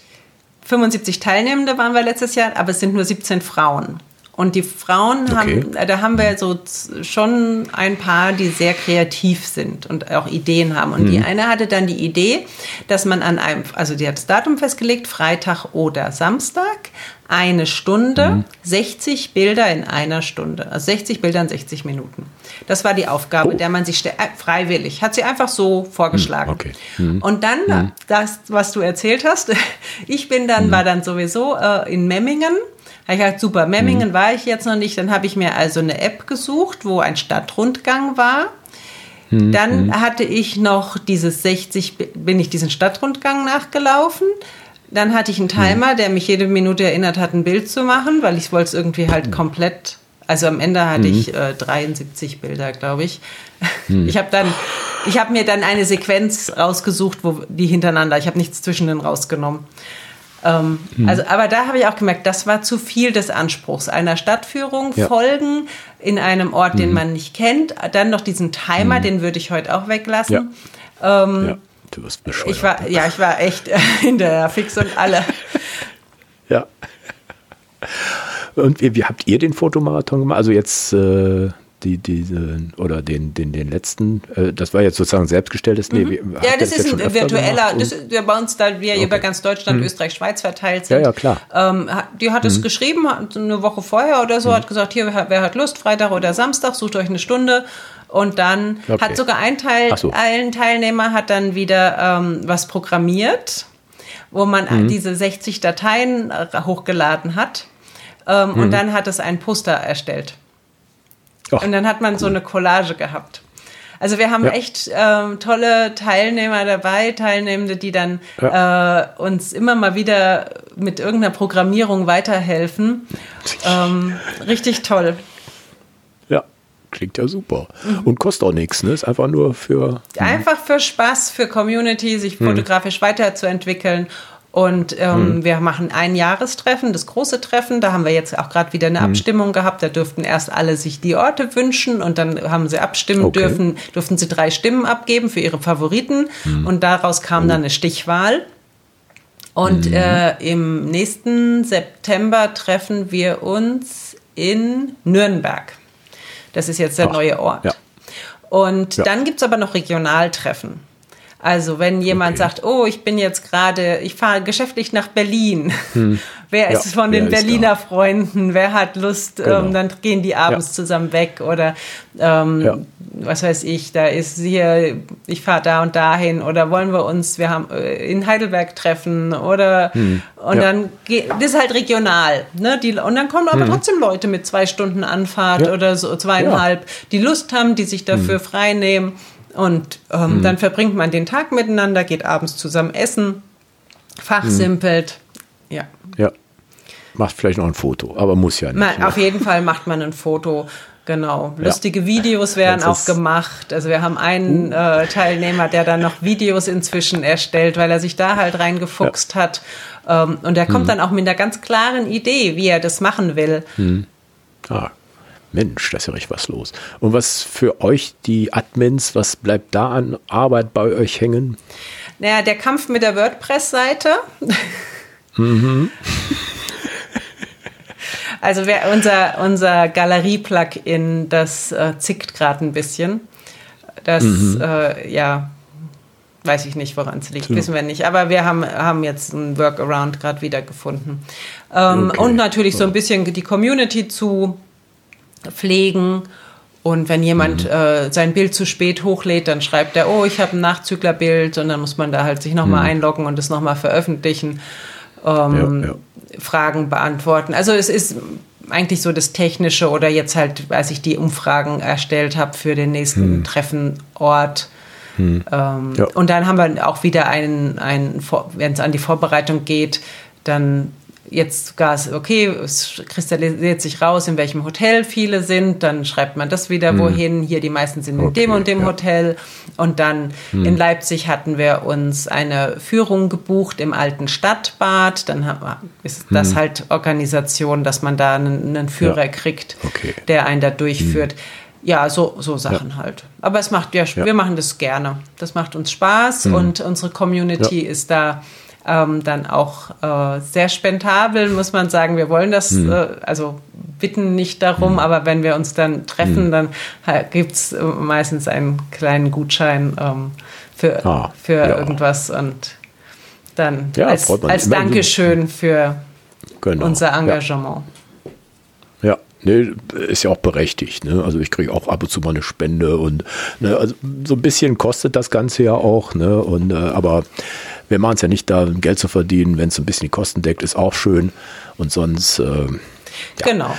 [SPEAKER 2] 75 Teilnehmende waren wir letztes Jahr, aber es sind nur 17 Frauen. Und die Frauen okay. haben, äh, da haben wir so schon ein paar, die sehr kreativ sind und auch Ideen haben. Und mhm. die eine hatte dann die Idee, dass man an einem, also die hat das Datum festgelegt, Freitag oder Samstag, eine Stunde, mhm. 60 Bilder in einer Stunde. Also 60 Bilder in 60 Minuten. Das war die Aufgabe, oh. der man sich äh, freiwillig, hat sie einfach so vorgeschlagen. Mhm. Okay. Mhm. Und dann mhm. das, was du erzählt hast, ich bin dann, mhm. war dann sowieso äh, in Memmingen habe ich gesagt, super, Memmingen mhm. war ich jetzt noch nicht. Dann habe ich mir also eine App gesucht, wo ein Stadtrundgang war. Mhm. Dann mhm. hatte ich noch dieses 60, bin ich diesen Stadtrundgang nachgelaufen. Dann hatte ich einen Timer, mhm. der mich jede Minute erinnert hat, ein Bild zu machen, weil ich wollte es irgendwie halt komplett. Also am Ende hatte mhm. ich äh, 73 Bilder, glaube ich. Ich habe dann, ich habe mir dann eine Sequenz rausgesucht, wo die hintereinander. Ich habe nichts zwischen den rausgenommen. Ähm, hm. Also, aber da habe ich auch gemerkt, das war zu viel des Anspruchs einer Stadtführung, ja. Folgen in einem Ort, den hm. man nicht kennt, dann noch diesen Timer, hm. den würde ich heute auch weglassen. Ja. Ähm, ja. Du wirst bescheuert. Ich war, ja, ich war echt in der Fix und alle.
[SPEAKER 1] ja. Und wie, wie, habt ihr den Fotomarathon gemacht? Also jetzt äh, die, diese, oder den, den, den letzten, äh, das war jetzt sozusagen selbstgestelltes, nee,
[SPEAKER 2] mhm. Ja, das, das ist ein virtueller, das der bei uns, da wir okay. über ganz Deutschland, mhm. Österreich, Schweiz verteilt sind.
[SPEAKER 1] Ja, ja, klar.
[SPEAKER 2] Ähm, die hat es mhm. geschrieben, eine Woche vorher oder so, mhm. hat gesagt, hier, wer hat Lust, Freitag oder Samstag, sucht euch eine Stunde. Und dann okay. hat sogar ein Teil, so. ein Teilnehmer hat dann wieder ähm, was programmiert, wo man mhm. diese 60 Dateien äh, hochgeladen hat. Ähm, und mhm. dann hat es ein Poster erstellt. Ach, und dann hat man so eine Collage gehabt. Also wir haben ja. echt ähm, tolle Teilnehmer dabei, Teilnehmende, die dann ja. äh, uns immer mal wieder mit irgendeiner Programmierung weiterhelfen. Ähm, richtig toll.
[SPEAKER 1] Ja, klingt ja super. Mhm. Und kostet auch nichts, ne? Ist einfach nur für.
[SPEAKER 2] Einfach für Spaß, für Community, sich mhm. fotografisch weiterzuentwickeln und ähm, mhm. wir machen ein Jahrestreffen, das große Treffen. Da haben wir jetzt auch gerade wieder eine mhm. Abstimmung gehabt. Da durften erst alle sich die Orte wünschen und dann haben sie abstimmen okay. dürfen, durften sie drei Stimmen abgeben für ihre Favoriten. Mhm. Und daraus kam oh. dann eine Stichwahl. Und mhm. äh, im nächsten September treffen wir uns in Nürnberg. Das ist jetzt der Ach, neue Ort. Ja. Und ja. dann gibt's aber noch Regionaltreffen. Also wenn jemand okay. sagt, oh, ich bin jetzt gerade, ich fahre geschäftlich nach Berlin. Hm. Wer ja, ist von den Berliner Freunden? Wer hat Lust? Genau. Ähm, dann gehen die abends ja. zusammen weg oder ähm, ja. was weiß ich, da ist hier, ich fahre da und dahin oder wollen wir uns, wir haben äh, in Heidelberg treffen oder hm. und dann geht, das ist halt regional. Ne? Die, und dann kommen aber hm. trotzdem Leute mit zwei Stunden Anfahrt oder so zweieinhalb, die Lust haben, die sich dafür hm. frei nehmen. Und ähm, mhm. dann verbringt man den Tag miteinander, geht abends zusammen essen, fachsimpelt. Mhm. Ja.
[SPEAKER 1] Ja. Macht vielleicht noch ein Foto, aber muss ja nicht.
[SPEAKER 2] Man, ne? Auf jeden Fall macht man ein Foto. Genau. Lustige ja. Videos werden auch gemacht. Also wir haben einen uh. äh, Teilnehmer, der dann noch Videos inzwischen erstellt, weil er sich da halt reingefuchst ja. hat. Ähm, und der kommt mhm. dann auch mit einer ganz klaren Idee, wie er das machen will.
[SPEAKER 1] Mhm. Ah, Mensch, da ist ja richtig was los. Und was für euch die Admins, was bleibt da an Arbeit bei euch hängen?
[SPEAKER 2] Naja, der Kampf mit der WordPress-Seite. Mhm. Also wer, unser, unser Galerie-Plugin, das äh, zickt gerade ein bisschen. Das, mhm. äh, ja, weiß ich nicht, woran es liegt, so. wissen wir nicht. Aber wir haben, haben jetzt einen Workaround gerade wieder gefunden. Ähm, okay. Und natürlich so ein bisschen die Community zu pflegen. Und wenn jemand mhm. äh, sein Bild zu spät hochlädt, dann schreibt er, oh, ich habe ein Nachzüglerbild und dann muss man da halt sich nochmal mhm. einloggen und es nochmal veröffentlichen, ähm, ja, ja. Fragen beantworten. Also es ist eigentlich so das Technische oder jetzt halt, als ich die Umfragen erstellt habe für den nächsten hm. Treffenort. Hm. Ähm, ja. Und dann haben wir auch wieder einen, einen wenn es an die Vorbereitung geht, dann jetzt sogar, okay, es kristallisiert sich raus, in welchem Hotel viele sind, dann schreibt man das wieder, hm. wohin, hier die meisten sind in okay, dem und dem ja. Hotel. Und dann hm. in Leipzig hatten wir uns eine Führung gebucht im alten Stadtbad. Dann ist das hm. halt Organisation, dass man da einen, einen Führer ja. kriegt, okay. der einen da durchführt. Hm. Ja, so, so Sachen ja. halt. Aber es macht ja, wir machen das gerne. Das macht uns Spaß hm. und unsere Community ist da ähm, dann auch äh, sehr spendabel, muss man sagen. Wir wollen das, mhm. äh, also bitten nicht darum, mhm. aber wenn wir uns dann treffen, mhm. dann gibt es äh, meistens einen kleinen Gutschein ähm, für, ah, für ja. irgendwas und dann ja, als, als Dankeschön für genau. unser Engagement.
[SPEAKER 1] Ja. Nee, ist ja auch berechtigt. Ne? Also ich kriege auch ab und zu mal eine Spende und ne, also so ein bisschen kostet das Ganze ja auch. Ne? Und, äh, aber wir machen es ja nicht da, Geld zu verdienen. Wenn es ein bisschen die Kosten deckt, ist auch schön. Und sonst. Äh,
[SPEAKER 2] ja. Genau.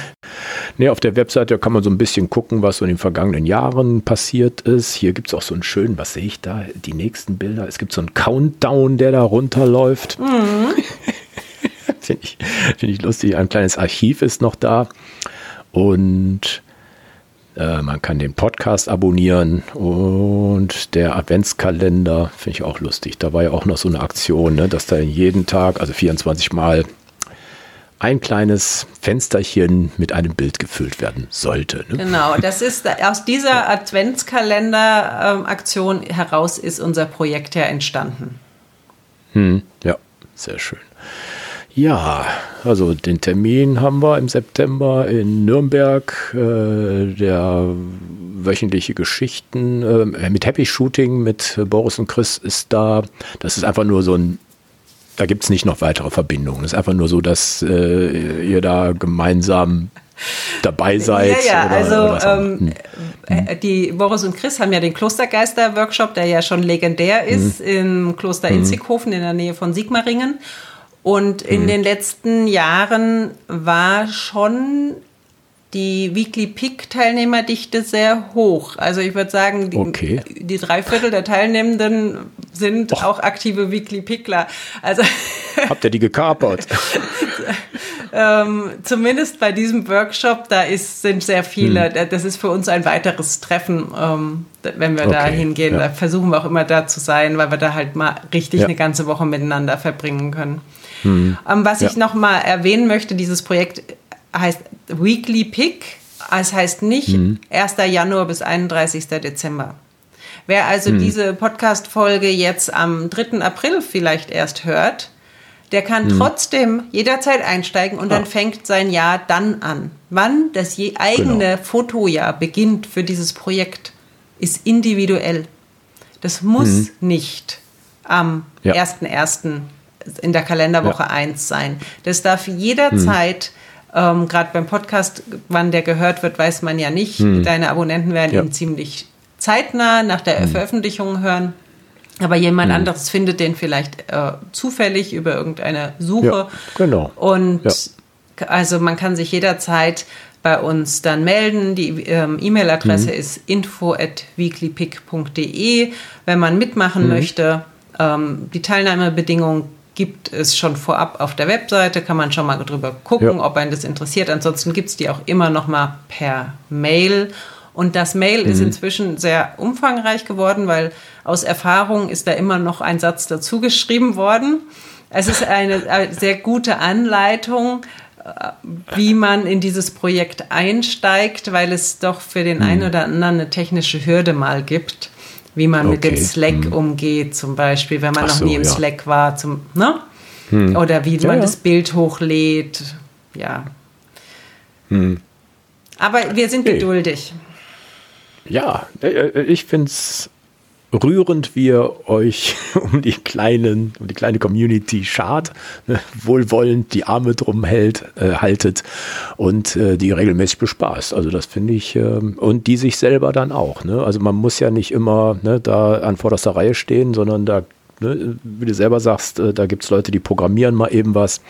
[SPEAKER 1] Nee, auf der Webseite kann man so ein bisschen gucken, was so in den vergangenen Jahren passiert ist. Hier gibt es auch so einen schönen, was sehe ich da? Die nächsten Bilder. Es gibt so einen Countdown, der da runterläuft. Mhm. Finde ich, find ich lustig. Ein kleines Archiv ist noch da. Und äh, man kann den Podcast abonnieren und der Adventskalender finde ich auch lustig. Da war ja auch noch so eine Aktion, ne, dass da jeden Tag, also 24 Mal, ein kleines Fensterchen mit einem Bild gefüllt werden sollte.
[SPEAKER 2] Ne? Genau, das ist aus dieser Adventskalender-Aktion heraus ist unser Projekt ja entstanden.
[SPEAKER 1] Hm, ja, sehr schön. Ja, also den Termin haben wir im September in Nürnberg. Äh, der wöchentliche Geschichten äh, mit Happy Shooting mit Boris und Chris ist da. Das ist einfach nur so ein, da gibt es nicht noch weitere Verbindungen. Das ist einfach nur so, dass äh, ihr da gemeinsam dabei seid.
[SPEAKER 2] Ja, ja, also ähm, hm. Äh, die Boris und Chris haben ja den Klostergeister-Workshop, der ja schon legendär ist, hm. im Kloster hm. Inzighofen in der Nähe von Sigmaringen. Und in mhm. den letzten Jahren war schon die Weekly Pick Teilnehmerdichte sehr hoch. Also ich würde sagen, die, okay. die drei Viertel der Teilnehmenden sind Och. auch aktive Weekly Pickler. Also
[SPEAKER 1] habt ihr die gekapert?
[SPEAKER 2] ähm, zumindest bei diesem Workshop, da ist, sind sehr viele. Hm. Das ist für uns ein weiteres Treffen, ähm, wenn wir okay. da hingehen. Ja. Da versuchen wir auch immer da zu sein, weil wir da halt mal richtig ja. eine ganze Woche miteinander verbringen können. Hm. Ähm, was ja. ich noch mal erwähnen möchte, dieses Projekt heißt Weekly Pick. Es heißt nicht hm. 1. Januar bis 31. Dezember. Wer also hm. diese Podcast-Folge jetzt am 3. April vielleicht erst hört, der kann hm. trotzdem jederzeit einsteigen und ah. dann fängt sein Jahr dann an. Wann das je eigene genau. Fotojahr beginnt für dieses Projekt, ist individuell. Das muss hm. nicht am ja. 1.1 in der Kalenderwoche ja. 1 sein. Das darf jederzeit, hm. ähm, gerade beim Podcast, wann der gehört wird, weiß man ja nicht. Hm. Deine Abonnenten werden ja. ihn ziemlich zeitnah nach der hm. Veröffentlichung hören. Aber jemand hm. anderes findet den vielleicht äh, zufällig über irgendeine Suche. Ja,
[SPEAKER 1] genau.
[SPEAKER 2] Und also man kann sich jederzeit bei uns dann melden. Die ähm, E-Mail-Adresse mhm. ist info at weeklypick.de. Wenn man mitmachen mhm. möchte, ähm, die Teilnahmebedingungen gibt es schon vorab auf der Webseite, kann man schon mal drüber gucken, ja. ob einen das interessiert. Ansonsten gibt es die auch immer noch mal per Mail. Und das Mail mhm. ist inzwischen sehr umfangreich geworden, weil aus Erfahrung ist da immer noch ein Satz dazu geschrieben worden. Es ist eine sehr gute Anleitung, äh, wie man in dieses Projekt einsteigt, weil es doch für den mhm. einen oder anderen eine technische Hürde mal gibt wie man okay. mit dem Slack hm. umgeht, zum Beispiel, wenn man Ach noch so, nie im ja. Slack war, zum, ne? Hm. Oder wie ja, man ja. das Bild hochlädt. Ja. Hm. Aber wir sind geduldig.
[SPEAKER 1] Ja, äh, äh, ich finde es rührend, wie ihr euch um die kleinen, um die kleine Community schart, ne, wohlwollend die Arme drum hält, äh, haltet und äh, die regelmäßig bespaßt. Also das finde ich, äh, und die sich selber dann auch. Ne? Also man muss ja nicht immer ne, da an vorderster Reihe stehen, sondern da Ne, wie du selber sagst, äh, da gibt es Leute, die programmieren mal eben was,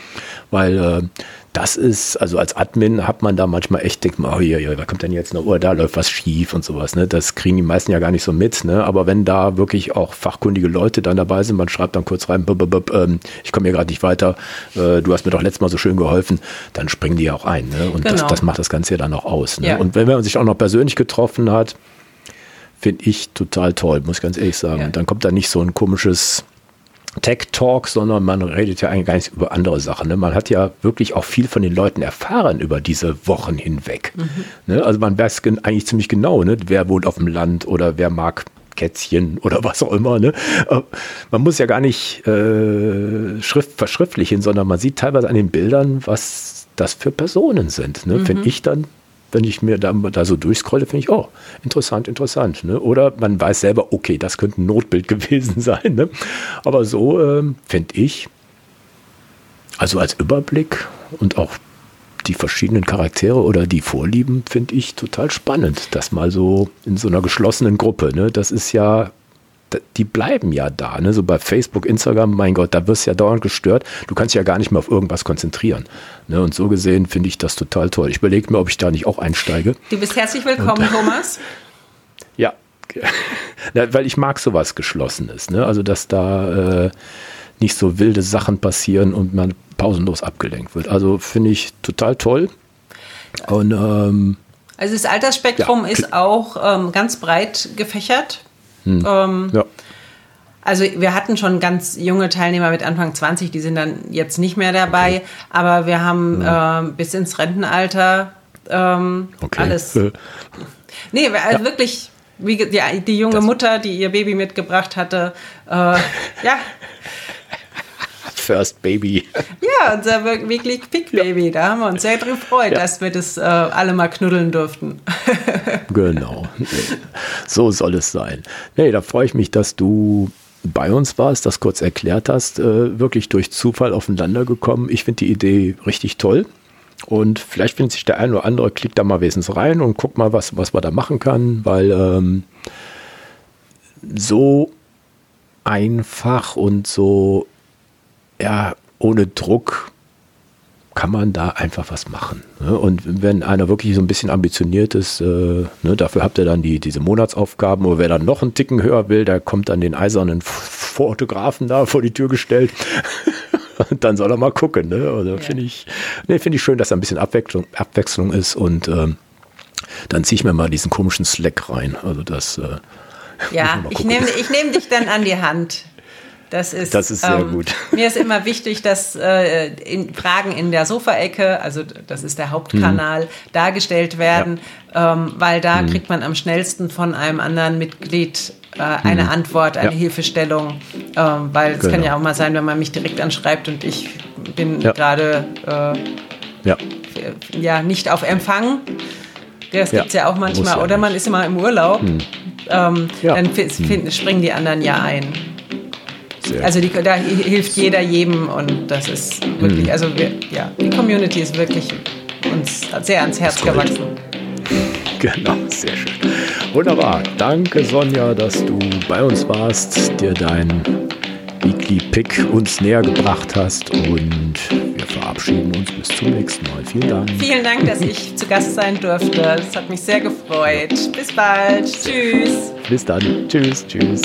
[SPEAKER 1] weil äh, das ist, also als Admin hat man da manchmal echt, denkt man, oh ja, ja, was kommt denn jetzt noch? Oh, da läuft was schief und sowas. Ne? Das kriegen die meisten ja gar nicht so mit. Ne? Aber wenn da wirklich auch fachkundige Leute dann dabei sind, man schreibt dann kurz rein, b -b -b ähm, ich komme hier gerade nicht weiter, äh, du hast mir doch letztes Mal so schön geholfen, dann springen die auch ein. Ne? Und genau. das, das, macht das Ganze ja dann auch aus. Ne? Ja. Und wenn man sich auch noch persönlich getroffen hat, finde ich total toll, muss ich ganz ehrlich sagen. Ja. Und dann kommt da nicht so ein komisches Tech Talk, sondern man redet ja eigentlich gar nicht über andere Sachen. Ne? Man hat ja wirklich auch viel von den Leuten erfahren über diese Wochen hinweg. Mhm. Ne? Also man weiß eigentlich ziemlich genau, ne? wer wohnt auf dem Land oder wer mag Kätzchen oder was auch immer. Ne? Äh, man muss ja gar nicht äh, Schrift verschriftlichen, sondern man sieht teilweise an den Bildern, was das für Personen sind. Ne? Mhm. Finde ich dann wenn ich mir da, da so durchscrolle, finde ich, oh, interessant, interessant. Ne? Oder man weiß selber, okay, das könnte ein Notbild gewesen sein. Ne? Aber so ähm, finde ich, also als Überblick und auch die verschiedenen Charaktere oder die Vorlieben finde ich total spannend. Das mal so in so einer geschlossenen Gruppe. Ne? Das ist ja die bleiben ja da. Ne? So bei Facebook, Instagram, mein Gott, da wirst du ja dauernd gestört. Du kannst dich ja gar nicht mehr auf irgendwas konzentrieren. Ne? Und so gesehen finde ich das total toll. Ich überlege mir, ob ich da nicht auch einsteige.
[SPEAKER 2] Du bist herzlich willkommen, Und, Thomas.
[SPEAKER 1] Ja, weil ich mag sowas Geschlossenes. Ne? Also, dass da äh, nicht so wilde Sachen passieren und man pausenlos abgelenkt wird. Also finde ich total toll. Und ähm,
[SPEAKER 2] also das Altersspektrum ja. ist auch ähm, ganz breit gefächert. Hm. Ähm, ja. Also wir hatten schon ganz junge Teilnehmer mit Anfang 20, die sind dann jetzt nicht mehr dabei, okay. aber wir haben ja. äh, bis ins Rentenalter ähm, okay. alles. nee, also ja. wirklich, wie die, die junge das Mutter, die ihr Baby mitgebracht hatte, äh, ja.
[SPEAKER 1] First Baby.
[SPEAKER 2] Ja, unser wirklich Pick Baby. Da haben wir uns sehr drüber gefreut, ja. dass wir das äh, alle mal knuddeln durften.
[SPEAKER 1] genau. So soll es sein. Nee, da freue ich mich, dass du bei uns warst, das kurz erklärt hast, äh, wirklich durch Zufall aufeinander gekommen. Ich finde die Idee richtig toll. Und vielleicht findet sich der ein oder andere, klickt da mal wesens rein und guckt mal, was, was man da machen kann, weil ähm, so einfach und so ja, ohne Druck kann man da einfach was machen. Ne? Und wenn einer wirklich so ein bisschen ambitioniert ist, äh, ne, dafür habt ihr dann die, diese Monatsaufgaben. Oder wer dann noch einen Ticken höher will, der kommt dann den eisernen Fotografen da vor die Tür gestellt. und dann soll er mal gucken. Ne? Also ja. finde ich, nee, finde ich schön, dass da ein bisschen Abwechslung, Abwechslung ist. Und ähm, dann ziehe ich mir mal diesen komischen Slack rein. Also das. Äh,
[SPEAKER 2] ja, ich nehme ich nehm dich dann an die Hand. Das ist,
[SPEAKER 1] das ist sehr ähm, gut.
[SPEAKER 2] Mir ist immer wichtig, dass äh, in Fragen in der Sofaecke, also das ist der Hauptkanal, mhm. dargestellt werden, ja. ähm, weil da mhm. kriegt man am schnellsten von einem anderen Mitglied äh, eine mhm. Antwort, eine ja. Hilfestellung, ähm, weil es genau. kann ja auch mal sein, wenn man mich direkt anschreibt und ich bin ja. gerade äh, ja. ja nicht auf Empfang. Das gibt es ja auch manchmal. Oder man ist immer im Urlaub. Mhm. Ähm, dann mhm. springen die anderen ja ein. Also die, da hilft jeder jedem und das ist wirklich, mhm. also wir, ja, die Community ist wirklich uns sehr ans Herz gewachsen.
[SPEAKER 1] Genau, sehr schön. Wunderbar. Danke, Sonja, dass du bei uns warst, dir dein Weekly Pick uns näher gebracht hast und wir verabschieden uns bis zum nächsten Mal. Vielen Dank.
[SPEAKER 2] Vielen Dank, dass ich zu Gast sein durfte. Es hat mich sehr gefreut. Bis bald. Tschüss.
[SPEAKER 1] Bis dann. Tschüss. Tschüss.